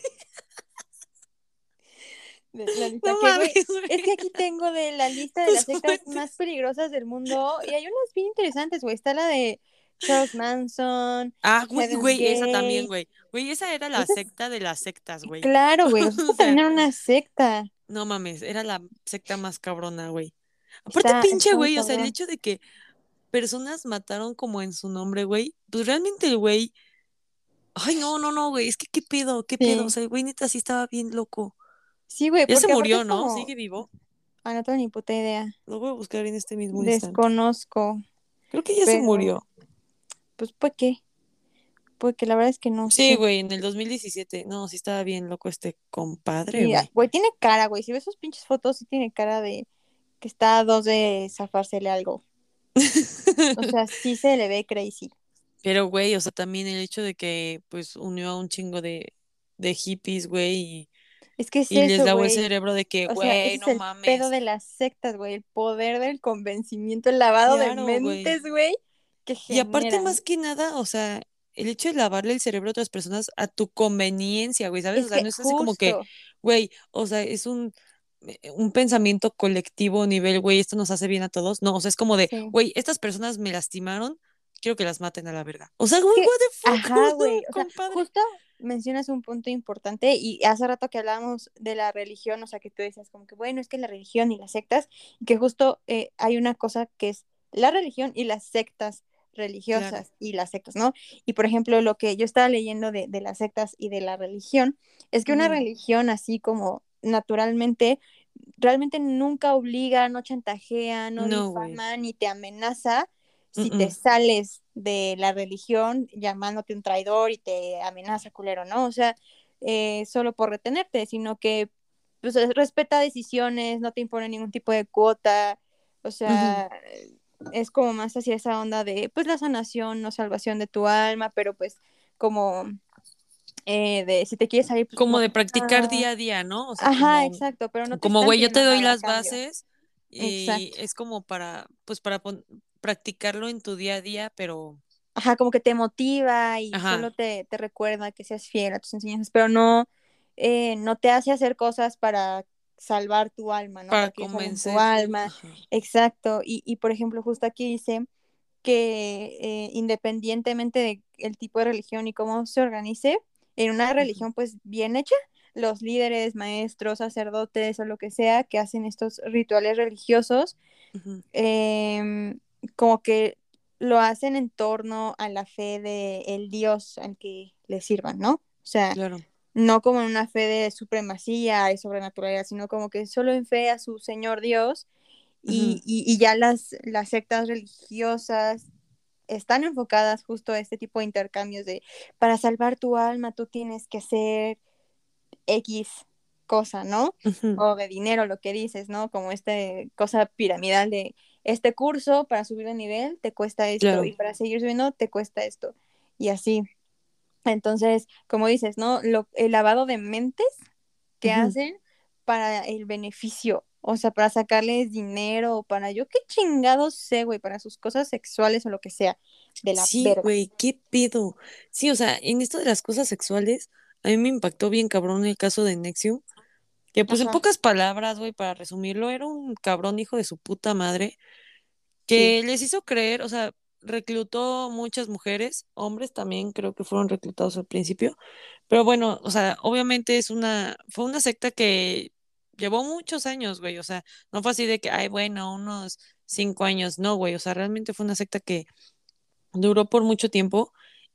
De la lista No que, mames, güey. Es que aquí tengo de la lista de las sectas más peligrosas del mundo y hay unas bien interesantes, güey. Está la de Charles Manson. Ah, güey, esa también, güey. Güey, esa era la Esa secta de las sectas, güey. Claro, güey. También era una secta. No mames, era la secta más cabrona, güey. Aparte, Está, pinche, güey, o sea, el hecho de que personas mataron como en su nombre, güey, pues realmente el güey. Ay, no, no, no, güey, es que qué pedo, qué pedo. O sea, el güey neta sí estaba bien loco. Sí, güey, Ya se murió, ¿no? como... ¿Sigue vivo? Ah, no tengo ni puta idea. Lo voy a buscar en este mismo instante. Desconozco. Creo que ya se murió. Pues, ¿por qué? Porque la verdad es que no Sí, sé. güey, en el 2017. No, sí estaba bien loco este compadre, güey. güey, tiene cara, güey. Si ves sus pinches fotos, sí tiene cara de que está a dos de zafársele algo. O sea, sí se le ve crazy. Pero, güey, o sea, también el hecho de que, pues, unió a un chingo de, de hippies, güey, y, Es que es y les lavó el cerebro de que, güey, ese es no el mames. pedo de las sectas, güey. El poder del convencimiento, el lavado Claro, de mentes, güey. Que Y aparte, más que nada, o sea, el hecho de lavarle el cerebro a otras personas a tu conveniencia, güey, ¿sabes? Es O sea, no es así como que, güey, o sea, es un un pensamiento colectivo nivel, güey, esto nos hace bien a todos. No, o sea, es como de, Sí. güey, estas personas me lastimaron, quiero que las maten a la verga. O sea, güey, what the fuck, Ajá, güey. O sea, justo mencionas un punto importante y hace rato que hablábamos de la religión, o sea, que tú decías como que, bueno, es que la religión y las sectas, y que justo eh, hay una cosa que es la religión y las sectas religiosas Claro. y las sectas, ¿no? Y por ejemplo, lo que yo estaba leyendo de, de las sectas y de la religión es que una religión así como naturalmente, realmente nunca obliga, no chantajea, no, No, difama ni te amenaza si te sales de la religión llamándote un traidor y te amenaza culero, ¿no? O sea, eh, solo por retenerte, sino que pues, respeta decisiones, no te impone ningún tipo de cuota, o sea, es como más hacia esa onda de pues la sanación, no salvación de tu alma, pero pues como eh, de si te quieres salir, pues Como de practicar ah, día a día, ¿no? O sea, Ajá, como, exacto, pero no te como güey, yo te doy las cambio. bases y Exacto. es como para, pues para practicarlo en tu día a día, pero, Ajá, como que te motiva y Ajá. solo te, te recuerda que seas fiel a tus enseñanzas, pero no, eh, no te hace hacer cosas para salvar tu alma, ¿no? para que salven tu convencer. alma. Ajá. Exacto. Y, y por ejemplo, justo aquí dice que eh, independientemente del tipo de religión y cómo se organice, en una religión pues bien hecha, los líderes, maestros, sacerdotes o lo que sea que hacen estos rituales religiosos, em, como que lo hacen en torno a la fe de el Dios al que le sirvan, ¿no? O sea, Claro. no como en una fe de supremacía y sobrenaturalidad, sino como que solo en fe a su Señor Dios y, y- y ya las, las sectas religiosas están enfocadas justo a este tipo de intercambios de para salvar tu alma tú tienes que hacer X cosa, ¿no? O de dinero, lo que dices, ¿no? Como esta cosa piramidal de este curso para subir de nivel te cuesta esto Claro. y para seguir subiendo te cuesta esto y así. Entonces, como dices, ¿no? Lo, el lavado de mentes que hacen para el beneficio, o sea, para sacarles dinero, para yo qué chingados sé, güey, para sus cosas sexuales o lo que sea, de la Sí, güey, qué pedo. Sí, o sea, en esto de las cosas sexuales, a mí me impactó bien cabrón el caso de Nexium, que pues en pocas palabras, güey, para resumirlo, era un cabrón hijo de su puta madre sí. que les hizo creer, o sea, reclutó muchas mujeres, hombres también creo que fueron reclutados al principio, pero bueno, o sea, obviamente es una, fue una secta que llevó muchos años, güey, o sea, no fue así de que, ay, bueno, unos cinco años, no, güey, o sea, realmente fue una secta que duró por mucho tiempo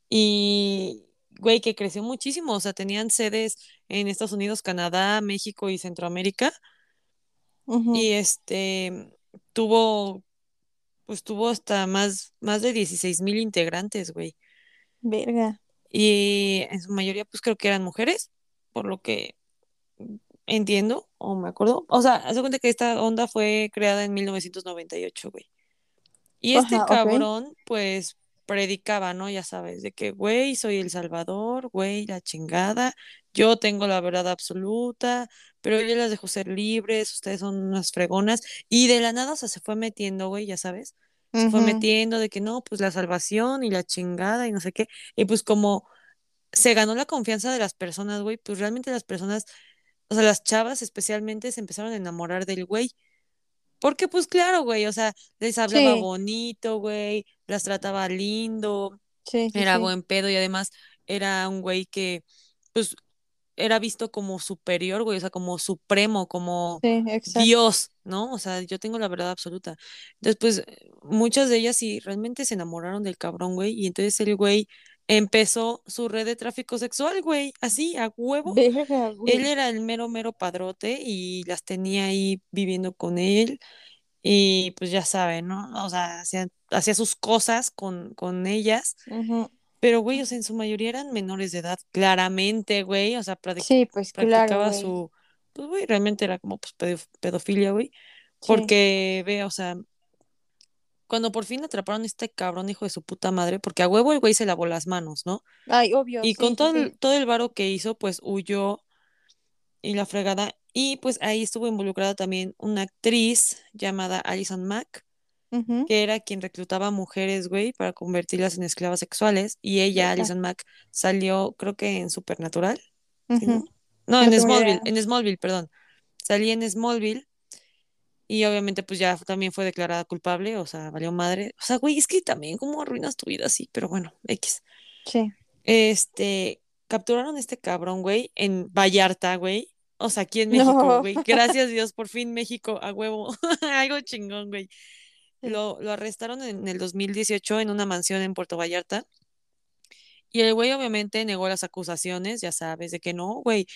y, güey, que creció muchísimo, o sea, tenían sedes en Estados Unidos, Canadá, México y Centroamérica y este tuvo, pues tuvo hasta más, más de 16 mil integrantes, güey, Verga. y en su mayoría, pues creo que eran mujeres, por lo que entiendo o me acuerdo, o sea, haz de cuenta que esta onda fue creada en 1998, güey. Y este Ajá, cabrón, pues, predicaba, ¿no? Ya sabes, de que, güey, soy el Salvador, güey, la chingada, yo tengo la verdad absoluta, pero yo las dejo ser libres, ustedes son unas fregonas, y de la nada, o sea, se fue metiendo, güey, ya sabes, se fue metiendo de que no, pues la salvación y la chingada y no sé qué, y pues como se ganó la confianza de las personas, güey, pues realmente las personas, o sea, las chavas especialmente se empezaron a enamorar del güey. Porque pues claro, güey, o sea, les hablaba Sí, bonito, güey, las trataba lindo, sí, sí, era buen pedo y además era un güey que pues era visto como superior, güey, o sea, como supremo, como. Dios, ¿no? O sea, yo tengo la verdad absoluta. Entonces, pues muchas de ellas sí realmente se enamoraron del cabrón, güey, y entonces el güey empezó su red de tráfico sexual, güey, así, a huevo. Verga, Él era el mero, mero padrote y las tenía ahí viviendo con él. Y pues ya saben, ¿no? O sea, hacía, hacía sus cosas con, con ellas, Ujú. pero güey, o sea, en su mayoría eran menores de edad, claramente, güey, o sea, practic- Sí, pues practicaba su, pues güey, realmente era como pues pedo- pedofilia, güey, Sí. porque ve, o sea, cuando por fin atraparon a este cabrón hijo de su puta madre, porque a huevo el güey se lavó las manos, ¿no? Ay, obvio, Y sí, con todo sí. el, todo el varo que hizo, pues huyó y la fregada, y pues ahí estuvo involucrada también una actriz llamada Alison Mack, que era quien reclutaba mujeres, güey, para convertirlas en esclavas sexuales. Y ella. Alison Mack, salió, creo que en Supernatural, ¿sí, no? Ujú. No, No en Smallville, idea. en Smallville, perdón. salía en Smallville y obviamente pues ya también fue declarada culpable, o sea, valió madre. O sea, güey, es que también cómo arruinas tu vida así, pero bueno, X. Sí. Este, capturaron a este cabrón, güey, en Vallarta, güey. O sea, aquí en México, No. güey. Gracias Dios, por fin México, a huevo. Algo chingón, güey. Lo, lo arrestaron en el 2018 en una mansión en Puerto Vallarta. Y el güey obviamente negó las acusaciones, ya sabes, de que no, güey.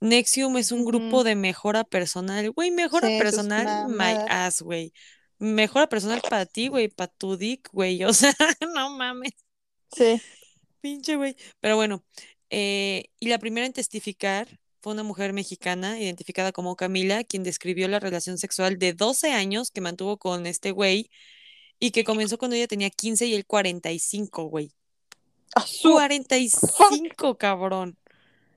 Nexium es un grupo de mejora personal. Güey, mejora Sí, personal, my ass, güey. Mejora personal para ti, güey, para tu dick, güey. O sea, no mames. Sí. Pinche güey. Pero bueno, eh, y la primera en testificar fue una mujer mexicana identificada como Camila, quien describió la relación sexual de 12 años que mantuvo con este güey y que comenzó cuando ella tenía 15 y él 45, güey. ¡Ah, su- 45, cabrón.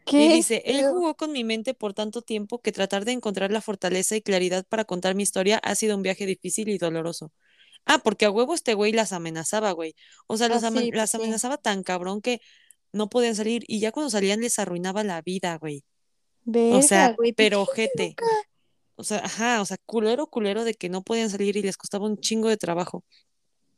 Y ¿Qué? dice, él jugó con mi mente por tanto tiempo que tratar de encontrar la fortaleza y claridad para contar mi historia ha sido un viaje difícil y doloroso. Ah, porque a huevo este güey las amenazaba, güey. O sea, Ah, sí, pues las sí. amenazaba tan cabrón que no podían salir y ya cuando salían les arruinaba la vida, güey. O sea, güey, pero ojete. O sea, ajá, o sea, culero, culero de que no podían salir y les costaba un chingo de trabajo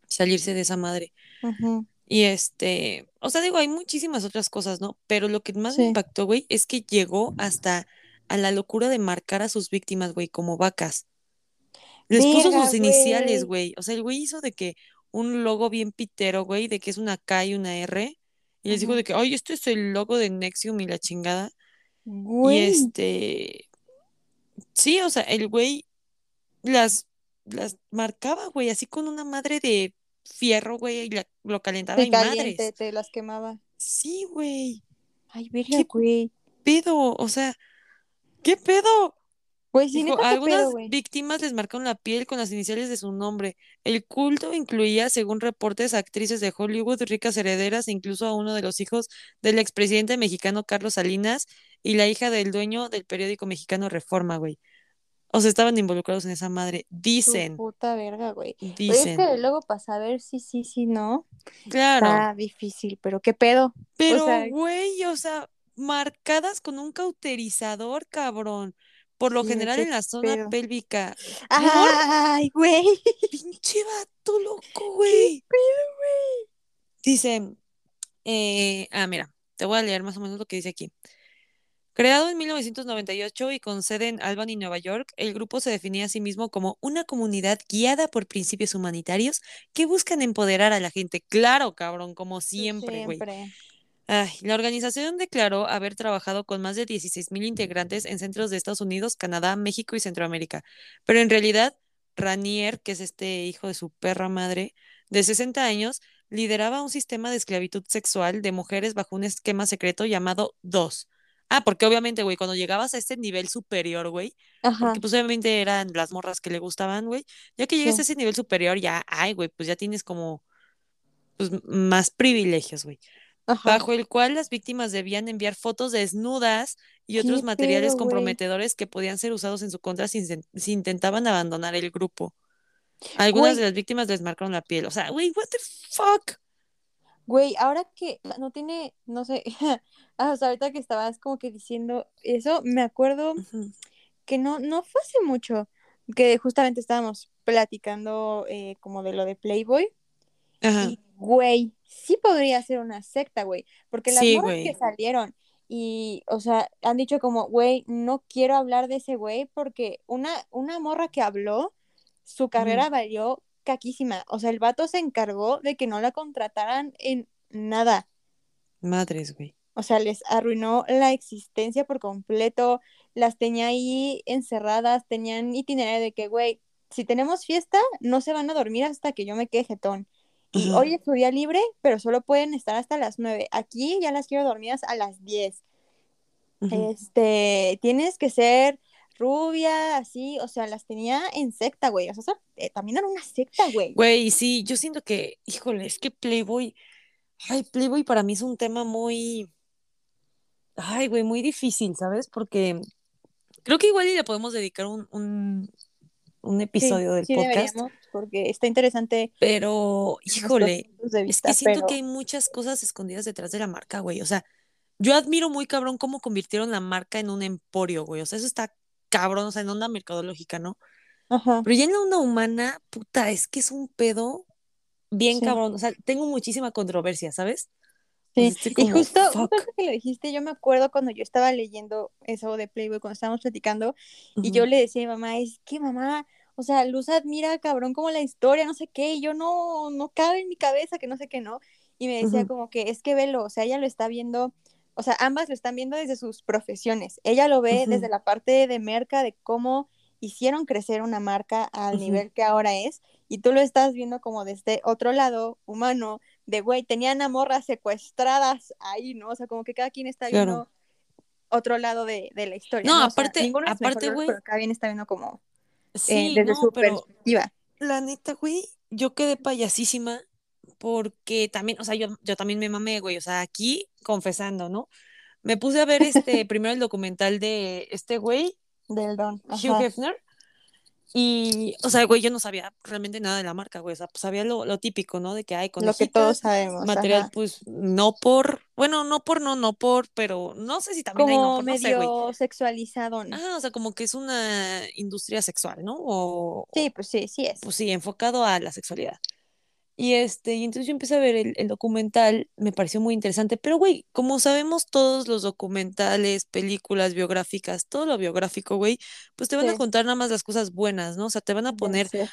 salirse de esa madre. Ujú. Y este, o sea, digo, hay muchísimas otras cosas, ¿no? Pero lo que más me impactó, güey, es que llegó hasta a la locura de marcar a sus víctimas, güey, como vacas. Les puso sus iniciales, güey. O sea, el güey hizo de que un logo bien pitero, güey, de que es una K y una R. Y les dijo de que, ay, este es el logo de Nexium y la chingada. Y este, sí, o sea, el güey las, las marcaba, güey, así con una madre de fierro, güey, y la- lo calentaba y caliente, madres. te las quemaba. Sí, güey. Ay, verga, ¿Qué güey. pedo? O sea, ¿qué pedo? Güey, sí, Dijo, qué algunas pedo, víctimas les marcaron la piel con las iniciales de su nombre. El culto incluía, según reportes, a actrices de Hollywood, ricas herederas, e incluso a uno de los hijos del expresidente mexicano Carlos Salinas y la hija del dueño del periódico mexicano Reforma, güey. O sea, estaban involucrados en esa madre. Tu Dicen, puta verga, güey. Güey, es dicen. que luego para saber si sí, sí, no. Claro. Está difícil, pero qué pedo. Pero, O sea, güey, o sea, marcadas con un cauterizador, cabrón. Por lo general en la zona pedo. pélvica. Ay, güey. Pinche vato loco, güey. Dice, eh, ah, mira, te voy a leer más o menos lo que dice aquí. Creado en 1998 y con sede en Albany, Nueva York, el grupo se definía a sí mismo como una comunidad guiada por principios humanitarios que buscan empoderar a la gente. Claro, cabrón, como siempre, güey. La organización declaró haber trabajado con más de 16.000 integrantes en centros de Estados Unidos, Canadá, México y Centroamérica. Pero en realidad, Ranier, que es este hijo de su perra madre, de 60 años, lideraba un sistema de esclavitud sexual de mujeres bajo un esquema secreto llamado DOS. Ah, porque obviamente, güey, cuando llegabas a este nivel superior, güey, porque pues obviamente eran las morras que le gustaban, güey, ya que llegues Sí. a ese nivel superior, ya, ay, güey, pues ya tienes como, pues, más privilegios, güey Ajá. bajo el cual las víctimas debían enviar fotos desnudas y otros ¿Qué materiales comprometedores que podían ser usados en su contra si, intentaban abandonar el grupo. Algunas de las víctimas les marcaron la piel. O sea, güey, what the fuck? güey, ahora que no tiene, no sé, ah, o sea, ahorita que estabas como que diciendo eso, me acuerdo que no, no fue hace mucho, que justamente estábamos platicando eh, como de lo de Playboy. Ajá. Y, güey, sí podría ser una secta, güey. Porque las Sí, morras que salieron y, o sea, han dicho como, güey, no quiero hablar de ese güey porque una, una morra que habló, su carrera valió caquísima. O sea, el vato se encargó de que no la contrataran en nada. Madres, güey. O sea, les arruinó la existencia por completo. Las tenía ahí encerradas, tenían itinerario de que, güey, si tenemos fiesta, no se van a dormir hasta que yo me quede jetón. Y hoy es su día libre, pero solo pueden estar hasta las 9. Aquí ya las quiero dormidas a las 10. Ujú. Este, tienes que ser rubia, así, o sea, las tenía en secta, güey. O sea, eh, también era una secta, güey. Güey, sí, yo siento que, híjole, es que Playboy, ay, Playboy para mí es un tema muy, ay, güey, muy difícil, ¿sabes? Porque creo que igual y le podemos dedicar un, un, un Sí, episodio del sí podcast. porque está interesante Pero, híjole, es que siento pero que hay muchas cosas escondidas detrás de la marca, güey. O sea, yo admiro muy cabrón cómo convirtieron la marca en un emporio, güey. O sea, eso está cabrón, o sea, en onda mercadológica, ¿no? Ajá. Pero ya en la onda humana, puta, es que es un pedo bien Sí. cabrón. O sea, tengo muchísima controversia, ¿sabes? Sí, y justo, justo que lo dijiste, yo me acuerdo cuando yo estaba leyendo eso de Playboy, cuando estábamos platicando, y yo le decía a mi mamá, es que mamá, o sea, Luz admira cabrón como la historia, no sé qué, y yo no, no cabe en mi cabeza, que no sé qué, ¿no? Y me decía como que es que velo, o sea, ella lo está viendo, o sea, ambas lo están viendo desde sus profesiones. Ella lo ve desde la parte de merca, de cómo hicieron crecer una marca al nivel que ahora es, y tú lo estás viendo como desde otro lado humano, de güey, tenían a morras secuestradas ahí, ¿no? O sea, como que cada quien está Claro. viendo otro lado de, de la historia, No, ¿no? O sea, aparte, aparte, güey, pero cada quien está viendo como eh, sí, desde no, su pero perspectiva. la neta, güey, yo quedé payasísima porque también, o sea, yo, yo también me mamé, güey, o sea, aquí confesando, ¿no? Me puse a ver este, primero el documental de este güey, Del don. Hugh. Hefner, y, o sea, güey, yo no sabía realmente nada de la marca, güey, o sea, pues sabía lo, lo típico, ¿no? De que hay Lo que todos sabemos. material, Ajá. pues, no por, bueno, no por, no, no por, pero no sé si también hay no Como por, no sé, medio sexualizado. Ajá, o sea, como que es una industria sexual, ¿no? O, o, Sí, pues sí, sí es. pues sí, enfocado a la sexualidad. Y este, y entonces yo empecé a ver el, el documental, me pareció muy interesante, pero güey, como sabemos todos los documentales, películas biográficas, todo lo biográfico, güey, pues te van a contar nada más las cosas buenas, ¿no? O sea, te van a poner ser.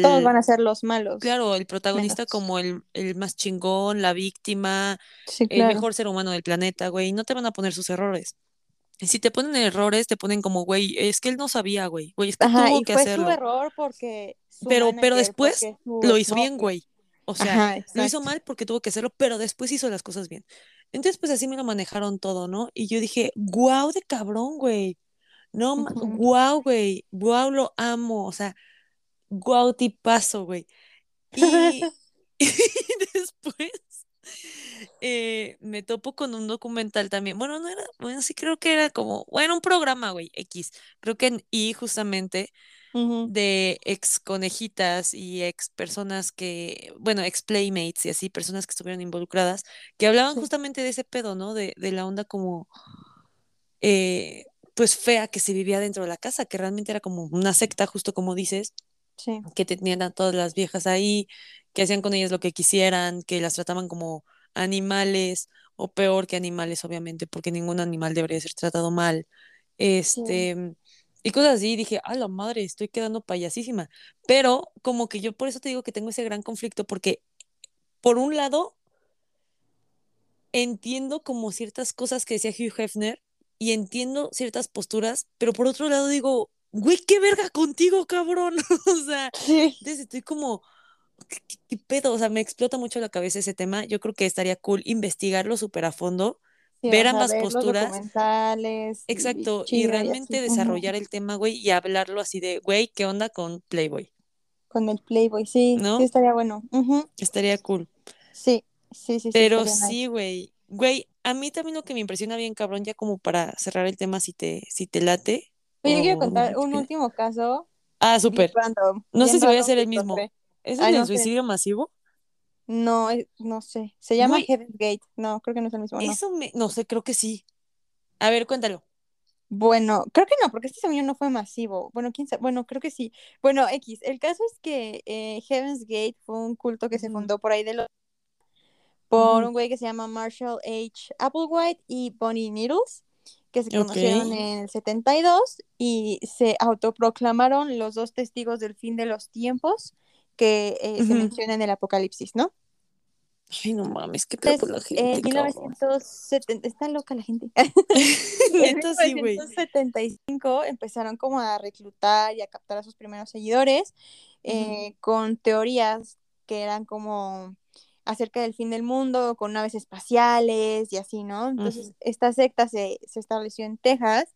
Todos al, van a ser los malos. claro, el protagonista Menos. como el, el más chingón, la víctima, el mejor ser humano del planeta, güey, no te van a poner sus errores. Y si te ponen errores, te ponen como, güey, es que él no sabía, güey, güey, es que Ajá, tuvo y que fue su hacerlo. error porque su Pero, pero después su lo hizo bien, güey. O sea, Ajá, lo hizo mal porque tuvo que hacerlo, pero después hizo las cosas bien. Entonces, pues así me lo manejaron todo, ¿no? Y yo dije, guau de cabrón, güey. No, ma- Ujú. guau, güey. Guau, lo amo. O sea, guau, tipazo, güey. Y, y después eh, me topo con un documental también. Bueno, no era, bueno, sí creo que era como, bueno, un programa, güey, X. Creo que en I justamente De ex conejitas y ex personas que, bueno, ex playmates y así, personas que estuvieron involucradas, que hablaban Sí, justamente de ese pedo, ¿no? De, de la onda como, eh, pues fea que se vivía dentro de la casa, que realmente era como una secta, justo como dices, sí, que tenían a todas las viejas ahí, que hacían con ellas lo que quisieran, que las trataban como animales o peor que animales, obviamente, porque ningún animal debería ser tratado mal. sí. Y cosas así, dije, a la madre, estoy quedando payasísima. Pero como que yo por eso te digo que tengo ese gran conflicto, porque por un lado entiendo como ciertas cosas que decía Hugh Hefner y entiendo ciertas posturas, pero por otro lado digo, güey, qué verga contigo, cabrón. o sea, Sí, entonces estoy como, ¿qué, qué- qué pedo? O sea, me explota mucho la cabeza ese tema. Yo creo que estaría cool investigarlo súper a fondo, sí, ver o ambas ver posturas, y exacto, y realmente desarrollar el tema, güey, y hablarlo así de, güey, ¿qué onda con Playboy? Con el Playboy, sí, sí ¿No? estaría bueno. Estaría cool. Sí, sí, sí, sí, Pero sí, güey. Güey, a mí también lo que me impresiona bien, cabrón, ya como para cerrar el tema, si te, si te late. Oye, yo quiero O... contar un último caso Ah, súper. No sé si vaya a que el mismo. ¿Es Ay, el no suicidio masivo? No, eh, no sé. Se llama Heaven's Gate. No, creo que no es el mismo, no. eso me... No sé, creo que sí. A ver, cuéntalo. Bueno, creo que no, porque este yo no fue masivo. Bueno, quién sabe. Bueno, creo que sí. Bueno, X. El caso es que eh, Heaven's Gate fue un culto que se fundó por ahí de los por un güey que se llama Marshall H. Applewhite y Bonnie Needles, que se conocieron en el 72 y se autoproclamaron los dos testigos del fin de los tiempos que eh, se menciona en el Apocalipsis, ¿no? Ay, no mames, qué pedo con la en gente, cabrón. 1970, está loca la gente. En Neta, sí, güey. 1975 empezaron como a reclutar y a captar a sus primeros seguidores eh, con teorías que eran como acerca del fin del mundo, con naves espaciales y así, ¿no? Entonces, esta secta se, se estableció en Texas,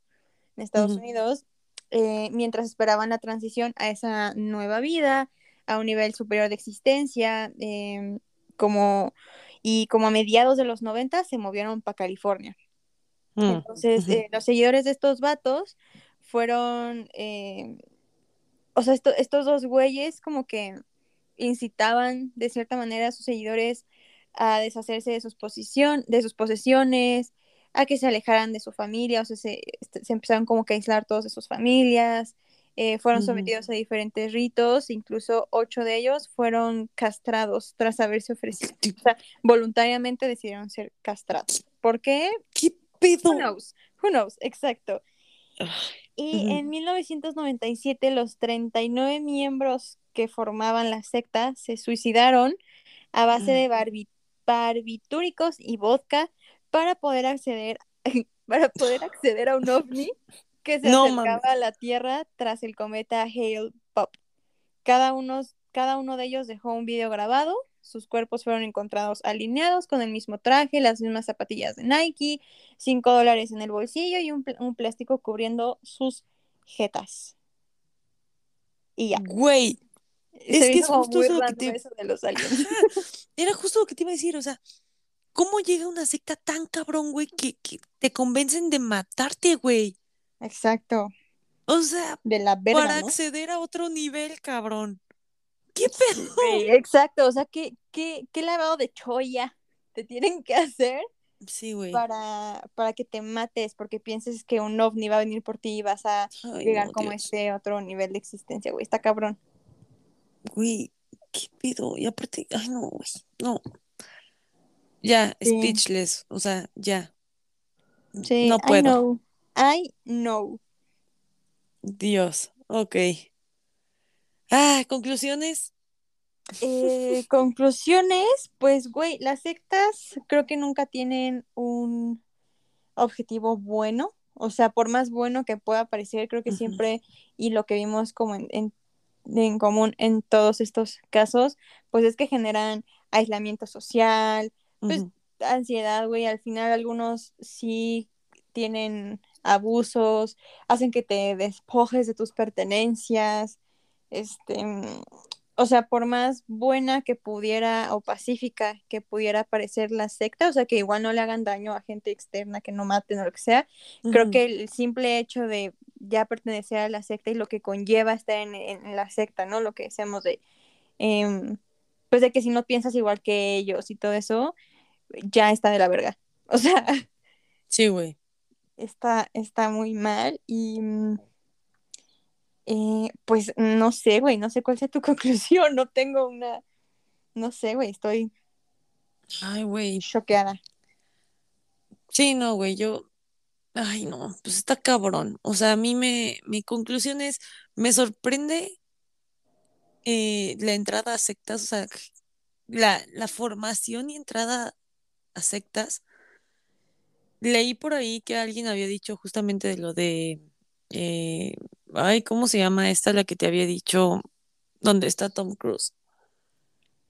en Estados Unidos, eh, mientras esperaban la transición a esa nueva vida, a un nivel superior de existencia, eh, como, y como a mediados de los 90 se movieron para California. mm, Entonces, eh, los seguidores de estos vatos fueron, eh, o sea, esto- estos dos güeyes como que incitaban de cierta manera a sus seguidores a deshacerse de sus, posición, de sus posesiones, a que se alejaran de su familia, o sea, se, este, se empezaron como que a aislar todos de sus familias, eh, fueron sometidos a diferentes ritos, incluso ocho de ellos fueron castrados tras haberse ofrecido, o sea, voluntariamente decidieron ser castrados. ¿Por qué? ¿Qué pedo? Who knows? Who knows? Exacto. Ay, Y en 1997 los 39 miembros que formaban la secta se suicidaron a base de barbi- barbitúricos y vodka para poder acceder para poder acceder a un ovni que se No acercaba mames. a la Tierra tras el cometa Hale Pop. Cada uno, cada uno de ellos dejó un video grabado. Sus cuerpos fueron encontrados alineados con el mismo traje, las mismas zapatillas de Nike, 5 dólares en el bolsillo y un, pl- un plástico cubriendo sus jetas. Y ya. Güey, Es que es justo eso lo que te- eso de los aliens. Era justo lo que te iba a decir, o sea, ¿cómo llega una secta tan cabrón, güey, que, que te convencen de matarte, güey? Exacto. O sea, De la verga, para ¿no? acceder a otro nivel, cabrón. ¿Qué pedo? Sí, exacto. O sea, ¿qué, qué, qué lavado de choya te tienen que hacer Sí, güey. para, para que te mates? Porque pienses que un ovni va a venir por ti y vas a Ay, llegar no, como a Dios. este otro nivel de existencia, güey. Está cabrón. Güey, ¿qué pedo? Y aparte, ay, no, güey, no. Ya, Sí. speechless, o sea, ya. Sí, No puedo. I know. Dios, ok. Ah, conclusiones. Eh, conclusiones, pues, güey, las sectas creo que nunca tienen un objetivo bueno. O sea, por más bueno que pueda parecer, creo que siempre, y lo que vimos como en, en, en común en todos estos casos, pues es que generan aislamiento social, pues ansiedad, güey. Al final algunos sí tienen abusos, hacen que te despojes de tus pertenencias, este, o sea, por más buena que pudiera o pacífica que pudiera parecer la secta, o sea, que igual no le hagan daño a gente externa, que no maten o lo que sea, creo que el simple hecho de ya pertenecer a la secta y lo que conlleva estar en, en la secta, ¿no? Lo que decíamos de, em, pues de que si no piensas igual que ellos y todo eso, ya está de la verga. O sea, Sí, güey. Está, está muy mal y mm, eh, pues no sé, güey, no sé cuál sea tu conclusión, no tengo una, no sé, güey, estoy Ay, güey. choqueada. Sí, no, güey, yo. Ay, no, pues está cabrón. O sea, a mí me. Mi conclusión es. Me sorprende eh, la entrada a sectas, o sea, la, la formación y entrada a sectas. Leí por ahí que alguien había dicho justamente de lo de. eh, ay, ¿cómo se llama esta la que te había dicho? ¿Dónde está Tom Cruise?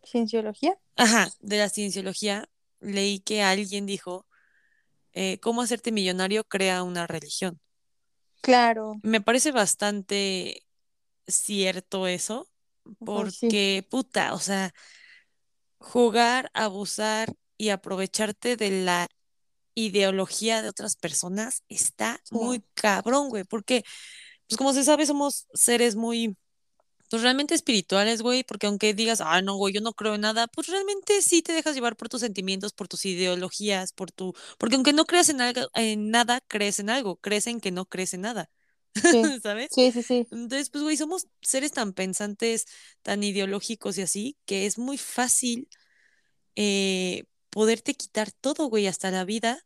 ¿Cienciología? Ajá, de la cienciología. Leí que alguien dijo. eh, ¿cómo hacerte millonario? Crea una religión. Claro, Me parece bastante cierto eso, sí, porque puta, o sea, jugar, abusar y aprovecharte de la ideología de otras personas está muy cabrón, güey, porque, pues como se sabe, somos seres muy, pues realmente espirituales, güey, porque aunque digas, ah, no, güey, yo no creo en nada, pues realmente sí te dejas llevar por tus sentimientos, por tus ideologías, por tu, porque aunque no creas en algo, en nada, crees en algo, crees en que no crees en nada, sí, ¿sabes? sí, sí, sí, Entonces, pues, güey, somos seres tan pensantes, tan ideológicos y así, que es muy fácil eh, poderte quitar todo, güey, hasta la vida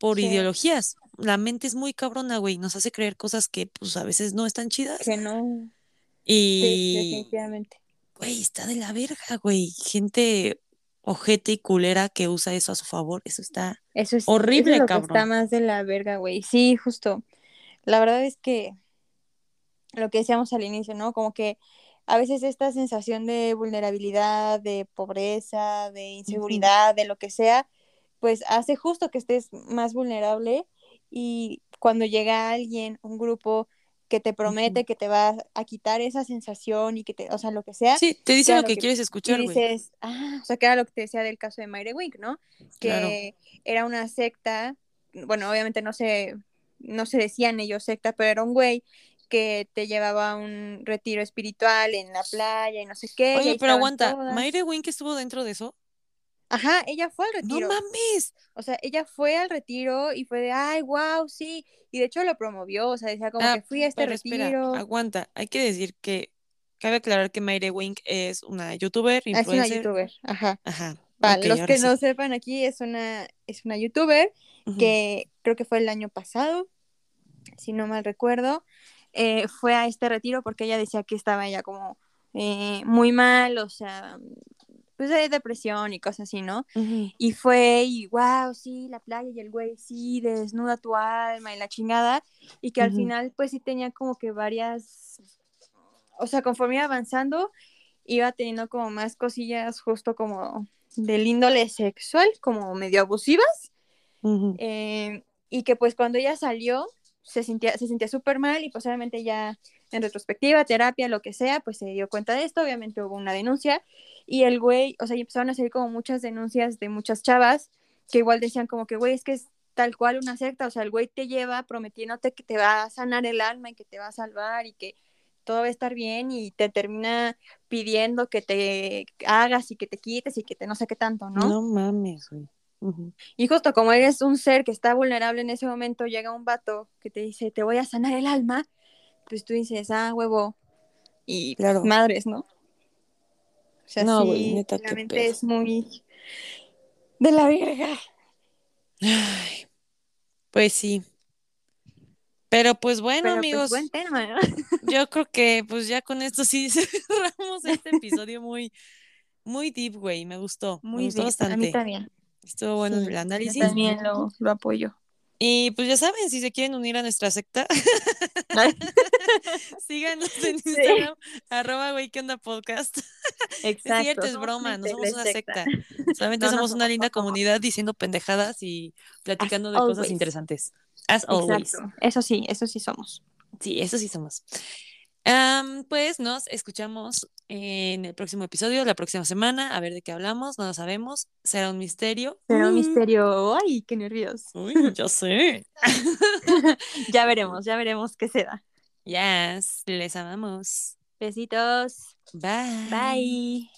por Sí. ideologías. La mente es muy cabrona, güey, nos hace creer cosas que, pues, a veces no están chidas. que no, sí, Y, definitivamente. güey, está de la verga, güey. Gente ojete y culera que usa eso a su favor, eso está Eso es, horrible, eso es cabrón. está más de la verga, güey. Sí, justo. La verdad es que lo que decíamos al inicio, ¿no? Como que a veces esta sensación de vulnerabilidad, de pobreza, de inseguridad, de lo que sea, pues hace justo que estés más vulnerable y cuando llega alguien, un grupo que te promete que te va a quitar esa sensación y que te, o sea, lo que sea, Sí, te dice lo que que- quieres y escuchar, güey. dices, ah, o sea, que era lo que te decía del caso de Mayre Wink, ¿no? Claro. Que era una secta, bueno, obviamente no se, no se decían ellos secta, pero era un güey que te llevaba a un retiro espiritual en la playa y no sé qué. y Oye, pero aguanta, todas. ¿Mayre Wink estuvo dentro de eso? Ajá, ella fue al No retiro. mames. O sea, ella fue al retiro y fue de, ay, wow, sí. Y de hecho lo promovió, o sea, decía como Ah, que fui a este Pero espera, retiro. aguanta. Hay que decir que cabe aclarar que Mayre Wink es una youtuber, Ah, es una influencer. youtuber, ajá. Ajá. Para ok, los que sí. no sepan aquí, es una, es una youtuber que creo que fue el año pasado, si no mal recuerdo, eh, fue a este retiro porque ella decía que estaba ya como eh, muy mal, o sea, pues de depresión y cosas así, ¿no? Y fue y wow, sí, la playa y el güey, sí, desnuda tu alma y la chingada, y que al final pues sí tenía como que varias, o sea, conforme iba avanzando, iba teniendo como más cosillas justo como del índole sexual, como medio abusivas, eh, y que pues cuando ella salió se sentía, se sentía súper mal y pues obviamente ya en retrospectiva, terapia, lo que sea, pues se dio cuenta de esto, obviamente hubo una denuncia y el güey, o sea, empezaron a salir como muchas denuncias de muchas chavas que igual decían como que, güey, es que es tal cual una secta, o sea, el güey te lleva prometiéndote que te va a sanar el alma y que te va a salvar y que todo va a estar bien y te termina pidiendo que te hagas y que te quites y que te no sé qué tanto, ¿no? No mames, güey. Y justo como eres un ser que está vulnerable en ese momento, llega un vato que te dice, te voy a sanar el alma, pues tú dices, ah, huevo, y Claro. madres, ¿no? O sea, No, sí, güey, neta, la qué mente pedo. es muy de la verga. Ay, pues sí. Pero pues bueno, Pero amigos, pues buen tema, ¿no? yo creo que pues ya con esto sí cerramos este episodio muy, muy deep, güey. Me gustó, me Muy gustó bien, a mí bastante. también. Estuvo bueno Sí, el yo análisis. también lo, lo apoyo. Y pues ya saben, si se quieren unir a nuestra secta, síganos en Sí. Instagram, arroba güey, ¿qué onda podcast? Exacto. Es cierto, es broma, no somos una secta. secta. Solamente No, no somos una linda comunidad diciendo pendejadas y platicando de cosas interesantes. As always. Exacto. Eso sí, eso sí somos. Sí, eso sí somos. Pues nos escuchamos en el próximo episodio, la próxima semana, a ver de qué hablamos, no lo sabemos, será un misterio. Será un Mm. misterio. Ay, qué nervios. Uy, ya sé. ya veremos, ya veremos qué se da. Yes, les amamos. Besitos. Bye. Bye.